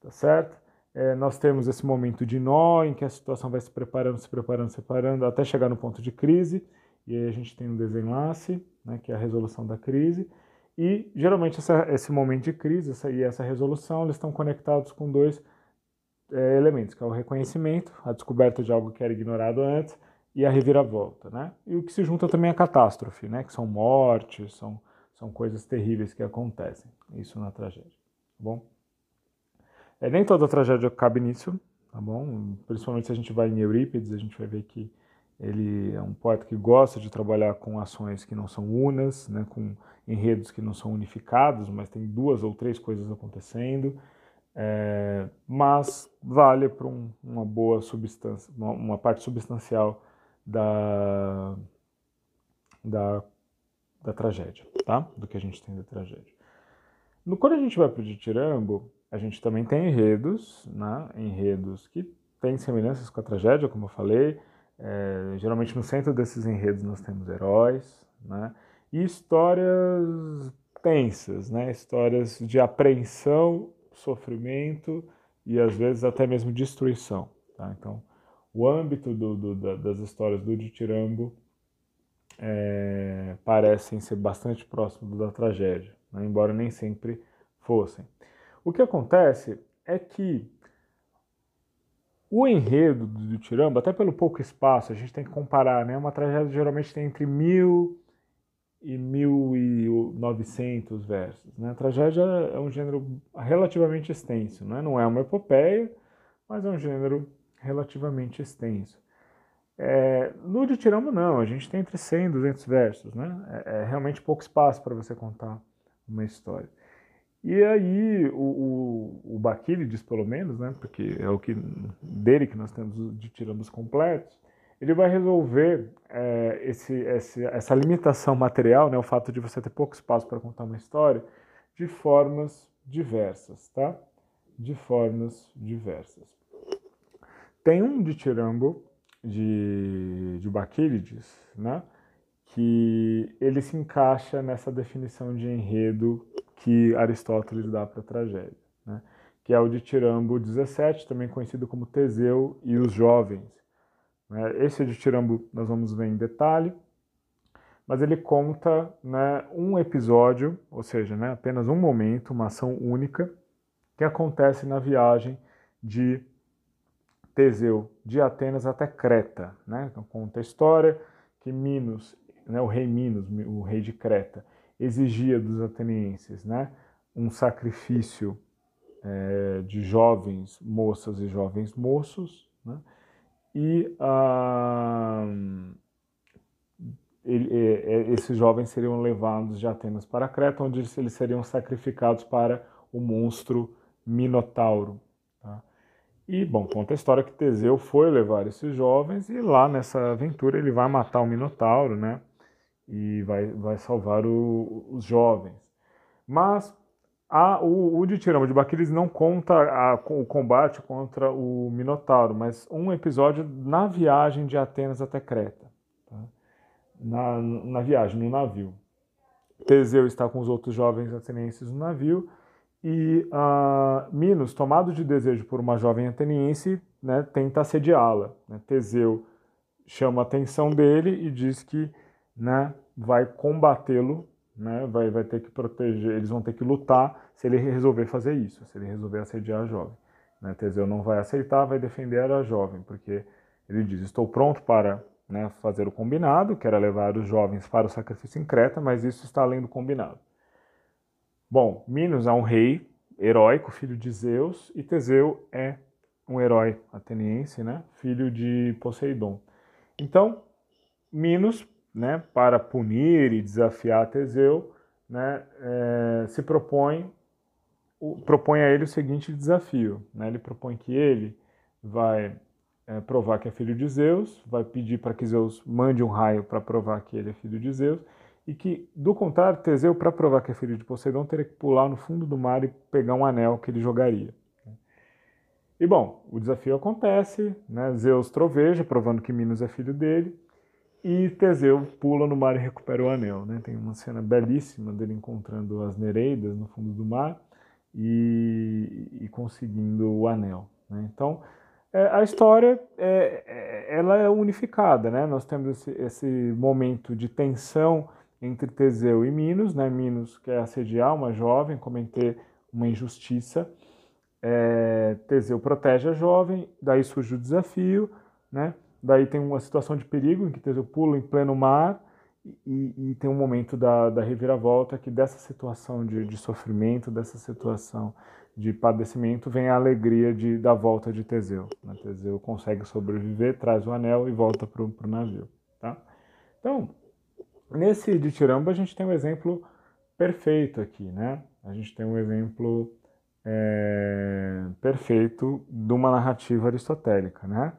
tá certo? É, nós temos esse momento de nó, em que a situação vai se preparando, se preparando, se preparando, até chegar no ponto de crise, e aí a gente tem um desenlace, né, que é a resolução da crise, e geralmente essa, esse momento de crise essa, e essa resolução eles estão conectados com dois é, elementos, que é o reconhecimento, a descoberta de algo que era ignorado antes, e a reviravolta, né? E o que se junta também é a catástrofe, né? Que são mortes, são, são coisas terríveis que acontecem, isso na tragédia, tá bom? É, nem toda tragédia cabe nisso, tá bom? Principalmente se a gente vai em Eurípides, a gente vai ver que ele é um poeta que gosta de trabalhar com ações que não são unas, né, com enredos que não são unificados, mas tem duas ou três coisas acontecendo. É, mas vale para um, uma boa substância, uma, uma, parte substancial da, da, da tragédia, tá? Do que a gente tem da tragédia. No, quando a gente vai para o Ditirambo, a gente também tem enredos, né? Enredos que têm semelhanças com a tragédia, como eu falei, é, geralmente no centro desses enredos nós temos heróis, né? E histórias tensas, né? Histórias de apreensão, sofrimento e às vezes até mesmo destruição, tá? Então, o âmbito do, do, das histórias do Ditirambo é, parecem ser bastante próximo da tragédia, né? embora nem sempre fossem. O que acontece é que o enredo do Tiramba, até pelo pouco espaço, a gente tem que comparar, né? Uma tragédia geralmente tem entre mil e mil e novecentos versos. Né? A tragédia é um gênero relativamente extenso, né? não é uma epopeia, mas é um gênero relativamente extenso. É, no de Tiramba não, a gente tem entre 100 e 200 versos, né? É, é realmente pouco espaço para você contar uma história. E aí o, o, o Baquílides, pelo menos, né, porque é o que dele que nós temos de tiramos completos, ele vai resolver é, esse, esse, essa limitação material, né, o fato de você ter pouco espaço para contar uma história, de formas diversas, tá? De formas diversas. Tem um de Tirambo, de, de Baquílides, né, que ele se encaixa nessa definição de enredo que Aristóteles dá para a tragédia, né? que é o de Tirambo 17, também conhecido como Teseu e os Jovens. Né? Esse de Tirambo nós vamos ver em detalhe, mas ele conta né, um episódio, ou seja, né, apenas um momento, uma ação única, que acontece na viagem de Teseu de Atenas até Creta. Né? Então, conta a história que Minos, né, o rei Minos, o rei de Creta, exigia dos atenienses né, um sacrifício é, de jovens moças e jovens moços, né, e ah, ele, é, esses jovens seriam levados de Atenas para Creta, onde eles seriam sacrificados para o monstro Minotauro. Tá? E, bom, conta a história que Teseu foi levar esses jovens e lá nessa aventura ele vai matar o Minotauro, né? E vai, vai salvar o, os jovens. Mas a, o, o Ditirama de Baquiles não conta a, o combate contra o Minotauro, mas um episódio na viagem de Atenas até Creta. Tá? Na, na viagem, no navio. Teseu está com os outros jovens atenienses no navio e uh, Minos, tomado de desejo por uma jovem ateniense, né, tenta assediá-la. Né? Teseu chama a atenção dele e diz que né, vai combatê-lo, né, vai, vai ter que proteger, eles vão ter que lutar se ele resolver fazer isso, se ele resolver assediar a jovem. Né? Teseu não vai aceitar, vai defender a jovem, porque ele diz: Estou pronto para né, fazer o combinado, que era levar os jovens para o sacrifício em Creta, mas isso está além do combinado. Bom, Minos é um rei heróico, filho de Zeus, e Teseu é um herói ateniense, né, filho de Poseidon. Então, Minos, né, para punir e desafiar Teseu, né, é, se propõe, o, propõe a ele o seguinte desafio. Né, ele propõe que ele vai é, provar que é filho de Zeus, vai pedir para que Zeus mande um raio para provar que ele é filho de Zeus, e que, do contrário, Teseu, para provar que é filho de Poseidon, teria que pular no fundo do mar e pegar um anel que ele jogaria. E bom, o desafio acontece, né? Zeus troveja, provando que Minos é filho dele, e Teseu pula no mar e recupera o anel. Né? Tem uma cena belíssima dele encontrando as Nereidas no fundo do mar e, e conseguindo o anel. Né? Então, é, a história é, é, ela é unificada, né? Nós temos esse, esse, momento de tensão entre Teseu e Minos, né? Minos quer assediar uma jovem, cometer uma injustiça. É, Teseu protege a jovem, daí surge o desafio, né? Daí tem uma situação de perigo em que Teseu pula em pleno mar e, e tem um momento da, da reviravolta que dessa situação de, de sofrimento, dessa situação de padecimento, vem a alegria de, da volta de Teseu. Né? Teseu consegue sobreviver, traz o anel e volta para o navio. Tá? Então, nesse de Tiramba, a gente tem um exemplo perfeito aqui. Né? A gente tem um exemplo é, perfeito de uma narrativa aristotélica. Né?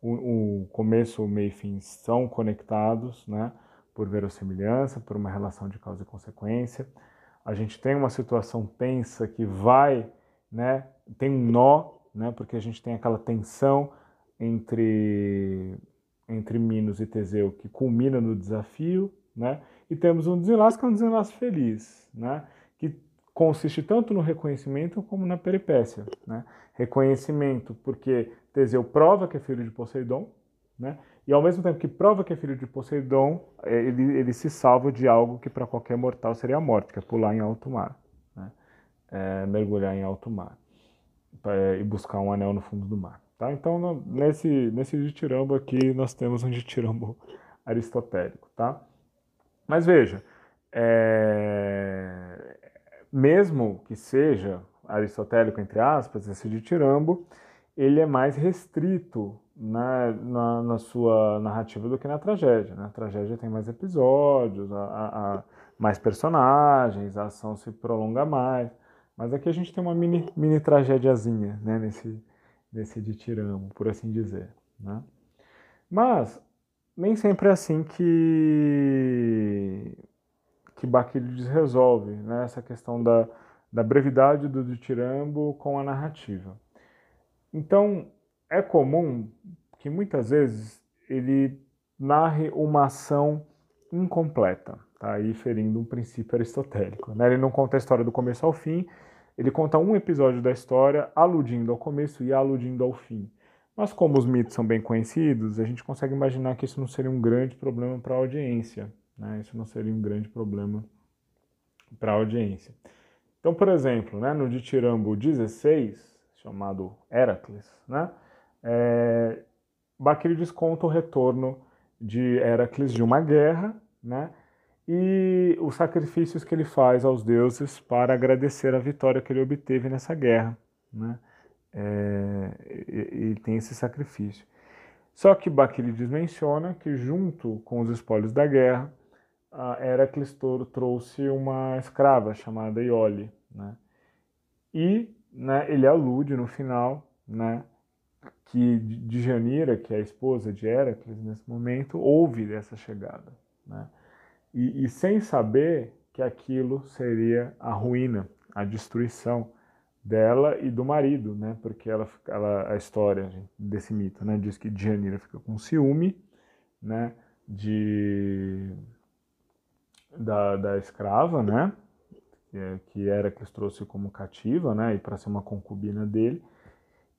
O, o começo, o meio e fim são conectados né? por verossimilhança, por uma relação de causa e consequência. A gente tem uma situação tensa que vai né? Tem um nó, né? Porque a gente tem aquela tensão entre entre Minos e Teseu que culmina no desafio, né? E temos um desenlace que é um desenlace feliz, né? Consiste tanto no reconhecimento como na peripécia, né? Reconhecimento porque Teseu prova que é filho de Poseidon, né? E ao mesmo tempo que prova que é filho de Poseidon, é, ele, ele se salva de algo que para qualquer mortal seria a morte, que é pular em alto mar é, mergulhar em alto mar pra, e buscar um anel no fundo do mar. Tá? Então, no, nesse, nesse ditirambo aqui, nós temos um ditirambo *laughs* aristotélico. Tá? Mas veja, é, mesmo que seja aristotélico, entre aspas, esse ditirambo, ele é mais restrito na, na, na, sua narrativa do que na tragédia. Na tragédia tem mais episódios, a, a, a mais personagens, a ação se prolonga mais. Mas aqui a gente tem uma mini, mini tragédiazinha né, nesse, nesse de Tiramo, por assim dizer. Né? Mas nem sempre é assim que, que Baquilides resolve né, essa questão da, da brevidade do ditirambo com a narrativa. Então, é comum que muitas vezes ele narre uma ação incompleta, tá? aí ferindo um princípio aristotélico. Né? Ele não conta a história do começo ao fim, ele conta um episódio da história, aludindo ao começo e aludindo ao fim. Mas como os mitos são bem conhecidos, a gente consegue imaginar que isso não seria um grande problema para a audiência. Né? Isso não seria um grande problema para a audiência. Então, por exemplo, né, no Ditirambo 16, chamado Heracles, né, é, o retorno de Heracles de uma guerra, né, e os sacrifícios que ele faz aos deuses para agradecer a vitória que ele obteve nessa guerra. Né? É, e, e, tem esse sacrifício. Só que Baquilides menciona que, junto com os espólios da guerra, Heracles trouxe uma escrava chamada Iole. Né? E né, ele alude no final né, que Djanira, que é a esposa de Heracles nesse momento, ouve dessa chegada. Né? E, e, sem saber que aquilo seria a ruína, a destruição dela e do marido, né? porque ela, ela, a história desse mito né, diz que Djanira fica com ciúme né, de, da, da escrava, né? É, que Heracles trouxe como cativa, né, e para ser uma concubina dele,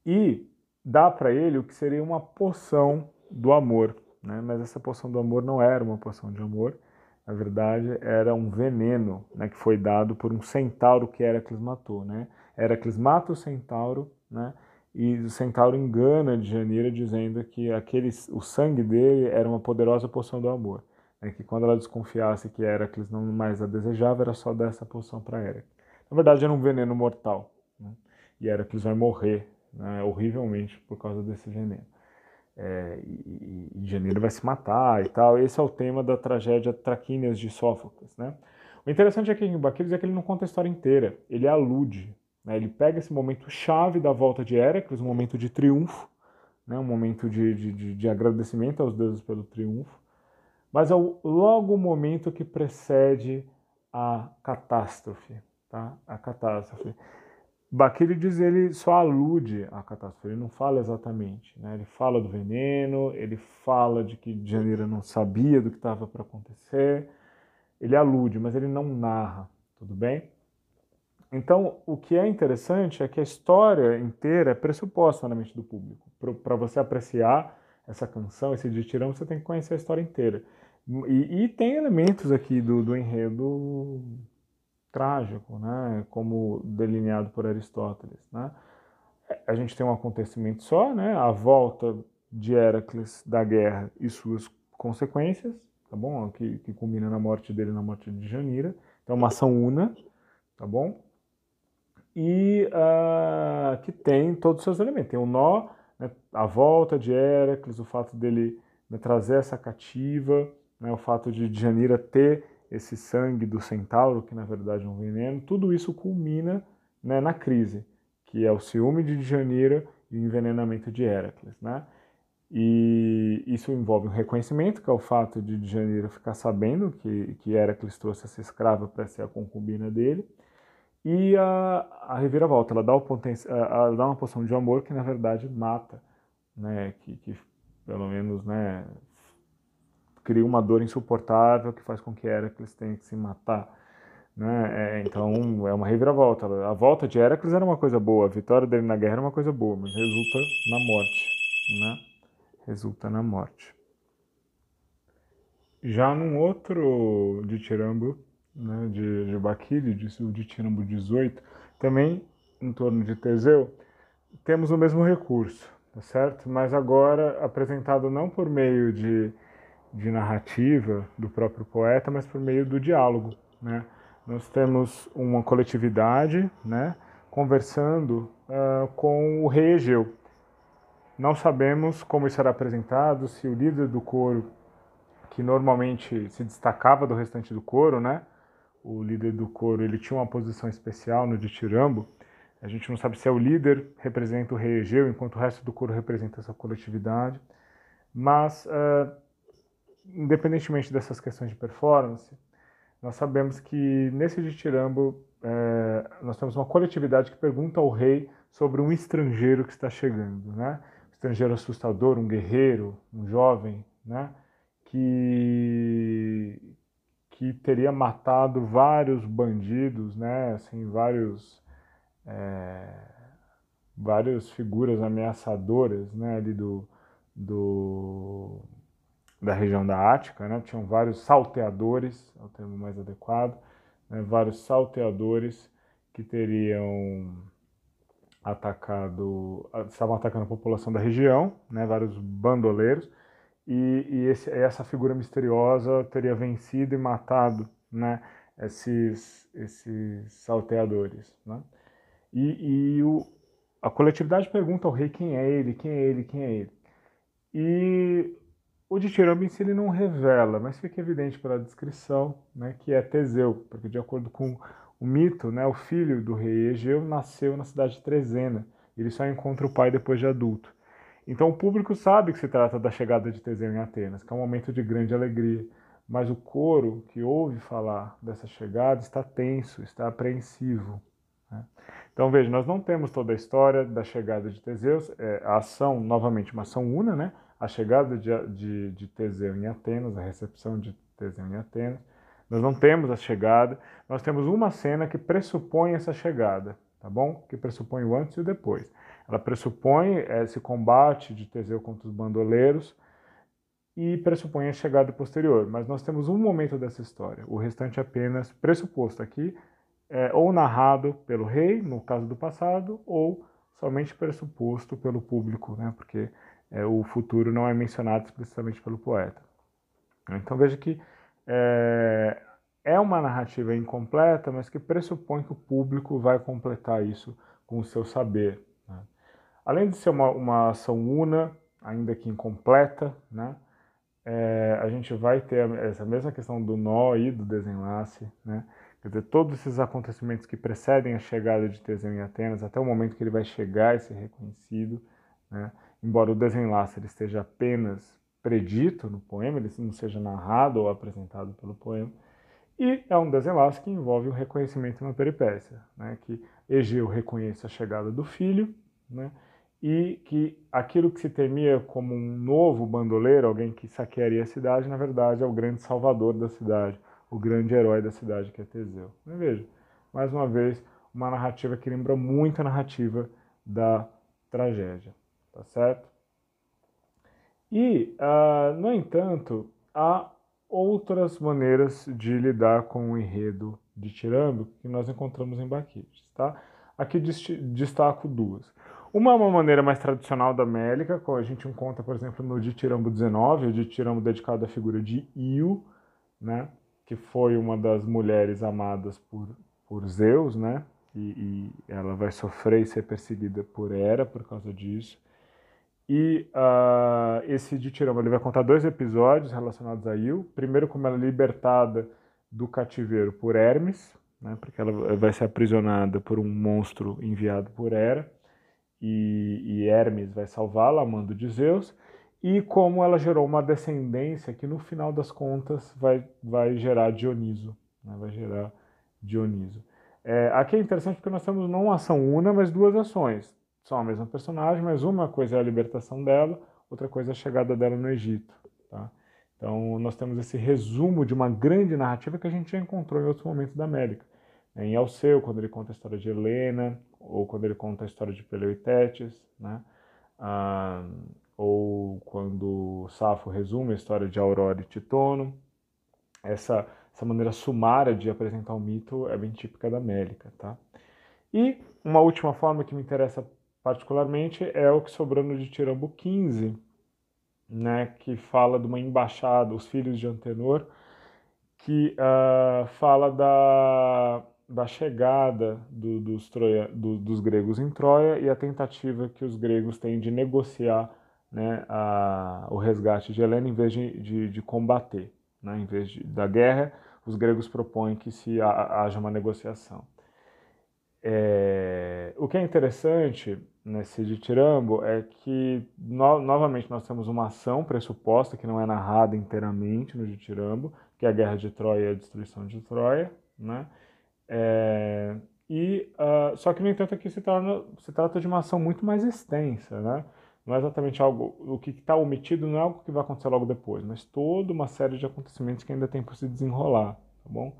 e dá para ele o que seria uma poção do amor, né? Mas essa poção do amor não era uma poção de amor, na verdade era um veneno, né, que foi dado por um centauro que Heracles matou, né? Heracles mata o centauro, né? E o centauro engana Djanira dizendo que aquele, o sangue dele era uma poderosa poção do amor. Né? Que quando ela desconfiasse que Heracles não mais a desejava, era só dar essa poção para Heracles. Na verdade, era um veneno mortal. Né? E Heracles vai morrer né, horrivelmente por causa desse veneno. É, e, e Janeiro vai se matar e tal. Esse é o tema da tragédia Traquínias de Sófocles. Né? O interessante é que em Baquilos é que ele não conta a história inteira, ele alude. Né? Ele pega esse momento chave da volta de Heracles, um momento de triunfo, né? um momento de, de, de agradecimento aos deuses pelo triunfo, mas é o, logo o momento que precede a catástrofe. Tá? A catástrofe. Baquílides ele só alude à catástrofe, ele não fala exatamente. Né? Ele fala do veneno, ele fala de que Djanira não sabia do que estava para acontecer, ele alude, mas ele não narra, tudo bem? Então, o que é interessante é que a história inteira é pressuposta na mente do público. Para você apreciar essa canção, esse ditirão, você tem que conhecer a história inteira. E, e tem elementos aqui do, do enredo trágico, né, como delineado por Aristóteles. Né? A gente tem um acontecimento só, né, a volta de Heracles da guerra e suas consequências, tá bom? Que, que na morte dele, na morte de Janira. Então, uma ação una, tá bom? E uh, que tem todos os seus elementos. Tem o nó, né, a volta de Heracles, o fato dele né, trazer essa cativa, né, o fato de Janira ter esse sangue do centauro, que na verdade é um veneno, tudo isso culmina né, na crise, que é o ciúme de Djanira e o envenenamento de Heracles. Né? E isso envolve um reconhecimento, que é o fato de Djanira ficar sabendo que, que Heracles trouxe essa escrava para ser a concubina dele, e a, a reviravolta, ela dá, o ela dá uma poção de amor que na verdade mata, né, que, que pelo menos né, cria uma dor insuportável que faz com que Heracles tenha que se matar. Né? É, então é uma reviravolta. A volta de Heracles era uma coisa boa, a vitória dele na guerra era uma coisa boa, mas resulta na morte. Né? Resulta na morte. Já num outro de Tirambo, né, de, de Baquílides, o de Tirambo 18, também em torno de Teseu, temos o mesmo recurso, tá certo? Mas agora apresentado não por meio de de narrativa do próprio poeta, mas por meio do diálogo. Né? Nós temos uma coletividade né, conversando uh, com o rei Egeu. Não sabemos como isso era apresentado, se o líder do coro, que normalmente se destacava do restante do coro, né, o líder do coro ele tinha uma posição especial no ditirambo, a gente não sabe se é o líder representa o rei Egeu, enquanto o resto do coro representa essa coletividade. Mas uh, independentemente dessas questões de performance, nós sabemos que nesse ditirambo é, nós temos uma coletividade que pergunta ao rei sobre um estrangeiro que está chegando, né? Um estrangeiro assustador, um guerreiro, um jovem, né? Que que teria matado vários bandidos, né? Assim, vários é, várias figuras ameaçadoras, né? Ali do do da região da Ática, né? tinham vários salteadores, é o termo mais adequado, né? vários salteadores que teriam atacado, estavam atacando a população da região, né? vários bandoleiros, e, e esse, essa figura misteriosa teria vencido e matado né? esses, esses salteadores. Né? E, e o, a coletividade pergunta ao rei quem é ele, quem é ele, quem é ele. E o Dithyrambo em ele não revela, mas fica evidente pela descrição né, que é Teseu, porque de acordo com o mito, né, o filho do rei Egeu nasceu na cidade de Trezena. Ele só encontra o pai depois de adulto. Então o público sabe que se trata da chegada de Teseu em Atenas, que é um momento de grande alegria. Mas o coro que ouve falar dessa chegada está tenso, está apreensivo. Né? Então veja, nós não temos toda a história da chegada de Teseus, é, a ação, novamente, uma ação una, né? A chegada de, de, de Teseu em Atenas, a recepção de Teseu em Atenas. Nós não temos a chegada, nós temos uma cena que pressupõe essa chegada, tá bom? Que pressupõe o antes e o depois. Ela pressupõe esse combate de Teseu contra os bandoleiros e pressupõe a chegada posterior. Mas nós temos um momento dessa história, o restante é apenas pressuposto aqui, é, ou narrado pelo rei, no caso do passado, ou somente pressuposto pelo público, né? porque é, o futuro não é mencionado explicitamente pelo poeta. Então veja que é, é uma narrativa incompleta, mas que pressupõe que o público vai completar isso com o seu saber. Né? Além de ser uma, uma ação una, ainda que incompleta, né? É, a gente vai ter essa mesma questão do nó e do desenlace, né? Quer dizer, todos esses acontecimentos que precedem a chegada de Teseu em Atenas, até o momento que ele vai chegar e ser reconhecido, né? Embora o desenlace ele esteja apenas predito no poema, ele não seja narrado ou apresentado pelo poema, e é um desenlace que envolve o reconhecimento na peripécia, né? que Egeu reconhece a chegada do filho, né? e que aquilo que se temia como um novo bandoleiro, alguém que saquearia a cidade, na verdade é o grande salvador da cidade, o grande herói da cidade que é Teseu. Mas veja, mais uma vez, uma narrativa que lembra muito a narrativa da tragédia, tá certo? E, uh, no entanto, há outras maneiras de lidar com o enredo de Tirambo que nós encontramos em Baquides, tá? Aqui destaco duas. Uma é uma maneira mais tradicional da Mélica, a gente encontra, por exemplo, no Ditirambo 19, o Ditirambo dedicado à figura de Io, né, que foi uma das mulheres amadas por, por Zeus, né, e, e ela vai sofrer e ser perseguida por Hera por causa disso. E uh, esse Ditirambo ele vai contar dois episódios relacionados a Io. Primeiro, como ela é libertada do cativeiro por Hermes, né, porque ela vai ser aprisionada por um monstro enviado por Hera e, e Hermes vai salvá-la, amando de Zeus, e como ela gerou uma descendência que no final das contas vai, vai gerar Dioniso, né? vai gerar Dioniso. É, aqui é interessante porque nós temos não uma ação una, mas duas ações. São a mesma personagem, mas uma coisa é a libertação dela, outra coisa é a chegada dela no Egito. Tá? Então nós temos esse resumo de uma grande narrativa que a gente já encontrou em outros momentos da América. Em Alceu, quando ele conta a história de Helena, ou quando ele conta a história de Peleu e Tétis, né? Ah, ou quando Safo resume a história de Aurora e Titono. Essa, essa maneira sumária de apresentar o mito é bem típica da Mélica. Tá? E uma última forma que me interessa particularmente é o que sobrou no de Tirambo 15, né, que fala de uma embaixada, os filhos de Antenor, que uh, fala da da chegada do, dos, Troia, do, dos gregos em Troia e a tentativa que os gregos têm de negociar né, a, o resgate de Helena em vez de, de, de combater. Né, em vez de, da guerra, os gregos propõem que se ha, haja uma negociação. É, o que é interessante nesse de Tirambo é que, no, novamente, nós temos uma ação pressuposta que não é narrada inteiramente no de Tirambo, que é a guerra de Troia e a destruição de Troia, né? É, e, uh, só que, no entanto, aqui se, torna, se trata de uma ação muito mais extensa, né? Não é exatamente algo, o que está omitido não é algo que vai acontecer logo depois, mas toda uma série de acontecimentos que ainda tem por se desenrolar, tá bom?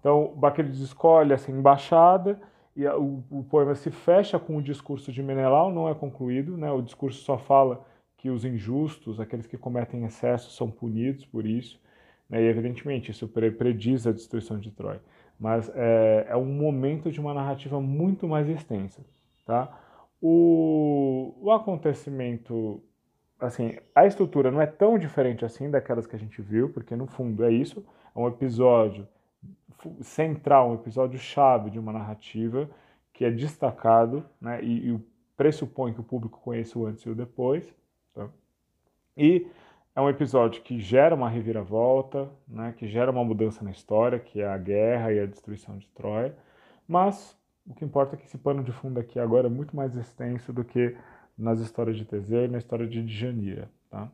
Então, Baquelides escolhe essa embaixada e o, o, poema se fecha com o discurso de Menelau, não é concluído, né? O discurso só fala que os injustos, aqueles que cometem excessos, são punidos por isso, né? e evidentemente isso prediz a destruição de Troia mas é, é, um momento de uma narrativa muito mais extensa, tá? O, o acontecimento, assim, a estrutura não é tão diferente assim daquelas que a gente viu, porque no fundo é isso, é um episódio central, um episódio chave de uma narrativa que é destacado, né, e, e pressupõe que o público conheça o antes e o depois, tá? E é um episódio que gera uma reviravolta, né, que gera uma mudança na história, que é a guerra e a destruição de Troia, Mas o que importa é que esse pano de fundo aqui agora é muito mais extenso do que nas histórias de Teseu e na história de Djanira. Tá?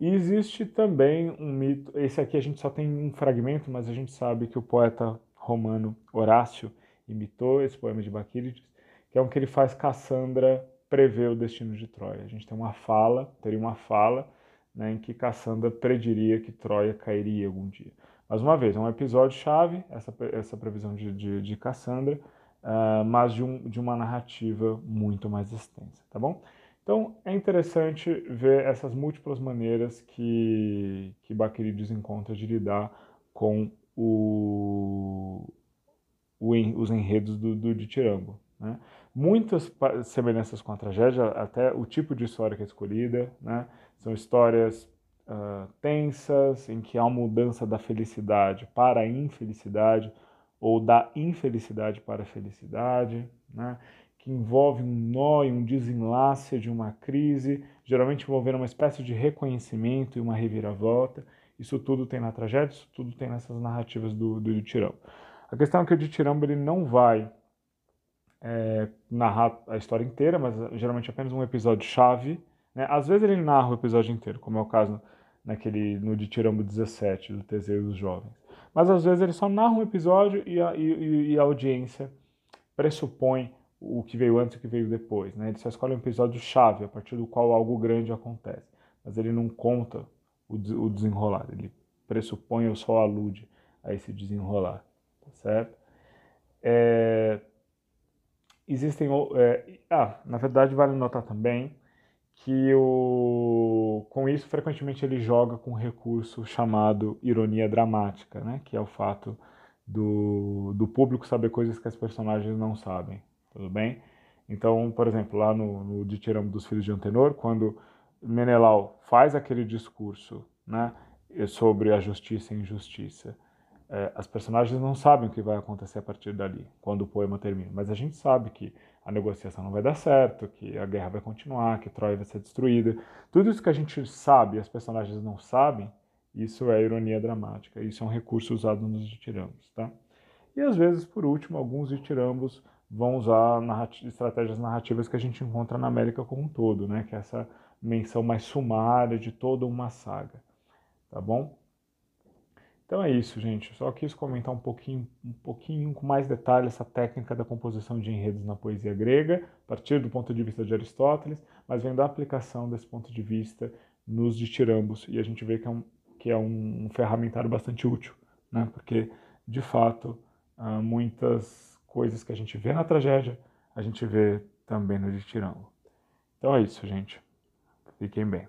E existe também um mito, esse aqui a gente só tem um fragmento, mas a gente sabe que o poeta romano Horácio imitou esse poema de Baquílides, que é um que ele faz Cassandra prever o destino de Troia. A gente tem uma fala, teria uma fala né, em que Cassandra prediria que Troia cairia algum dia. Mais uma vez, é um episódio chave, essa, essa previsão de, de, de Cassandra, uh, mas de, um, de uma narrativa muito mais extensa, tá bom? Então, é interessante ver essas múltiplas maneiras que, que Baquerides encontra de lidar com o, o, os enredos do, do Ditirambo. Né? Muitas semelhanças com a tragédia, até o tipo de história que é escolhida, né? são histórias uh, tensas, em que há uma mudança da felicidade para a infelicidade, ou da infelicidade para a felicidade, né? Que envolve um nó e um desenlace de uma crise, geralmente envolvendo uma espécie de reconhecimento e uma reviravolta. Isso tudo tem na tragédia, isso tudo tem nessas narrativas do, do. A questão é que o de Tirão ele não vai é, narrar a história inteira, mas geralmente apenas um episódio chave. Né? Às vezes ele narra o episódio inteiro, como é o caso naquele, no de Tirambo 17, do Teseu dos Jovens. Mas às vezes ele só narra um episódio e a, e, e a audiência pressupõe o que veio antes e o que veio depois. Né? Ele só escolhe um episódio chave, a partir do qual algo grande acontece. Mas ele não conta o, o desenrolar, ele pressupõe ou só alude a esse desenrolar. Tá certo? É, existem. É, ah, na verdade, vale notar também que o, com isso frequentemente ele joga com um recurso chamado ironia dramática, né? que é o fato do, do público saber coisas que as personagens não sabem, tudo bem? Então, por exemplo, lá no, no Ditiramo dos Filhos de Antenor, quando Menelau faz aquele discurso né, sobre a justiça e injustiça, é, as personagens não sabem o que vai acontecer a partir dali, quando o poema termina. Mas a gente sabe que a negociação não vai dar certo, que a guerra vai continuar, que Troia vai ser destruída. Tudo isso que a gente sabe e as personagens não sabem, isso é ironia dramática. Isso é um recurso usado nos ditirambos, tá? E às vezes, por último, alguns ditirambos vão usar narrat estratégias narrativas que a gente encontra na América como um todo, né? Que é essa menção mais sumária de toda uma saga, tá bom? Então é isso, gente. Só quis comentar um pouquinho, um pouquinho com mais detalhe essa técnica da composição de enredos na poesia grega, a partir do ponto de vista de Aristóteles, mas vendo a aplicação desse ponto de vista nos ditirambos. E a gente vê que é um, que é um ferramentário bastante útil, né? porque, de fato, muitas coisas que a gente vê na tragédia, a gente vê também no ditirambo. Então é isso, gente. Fiquem bem.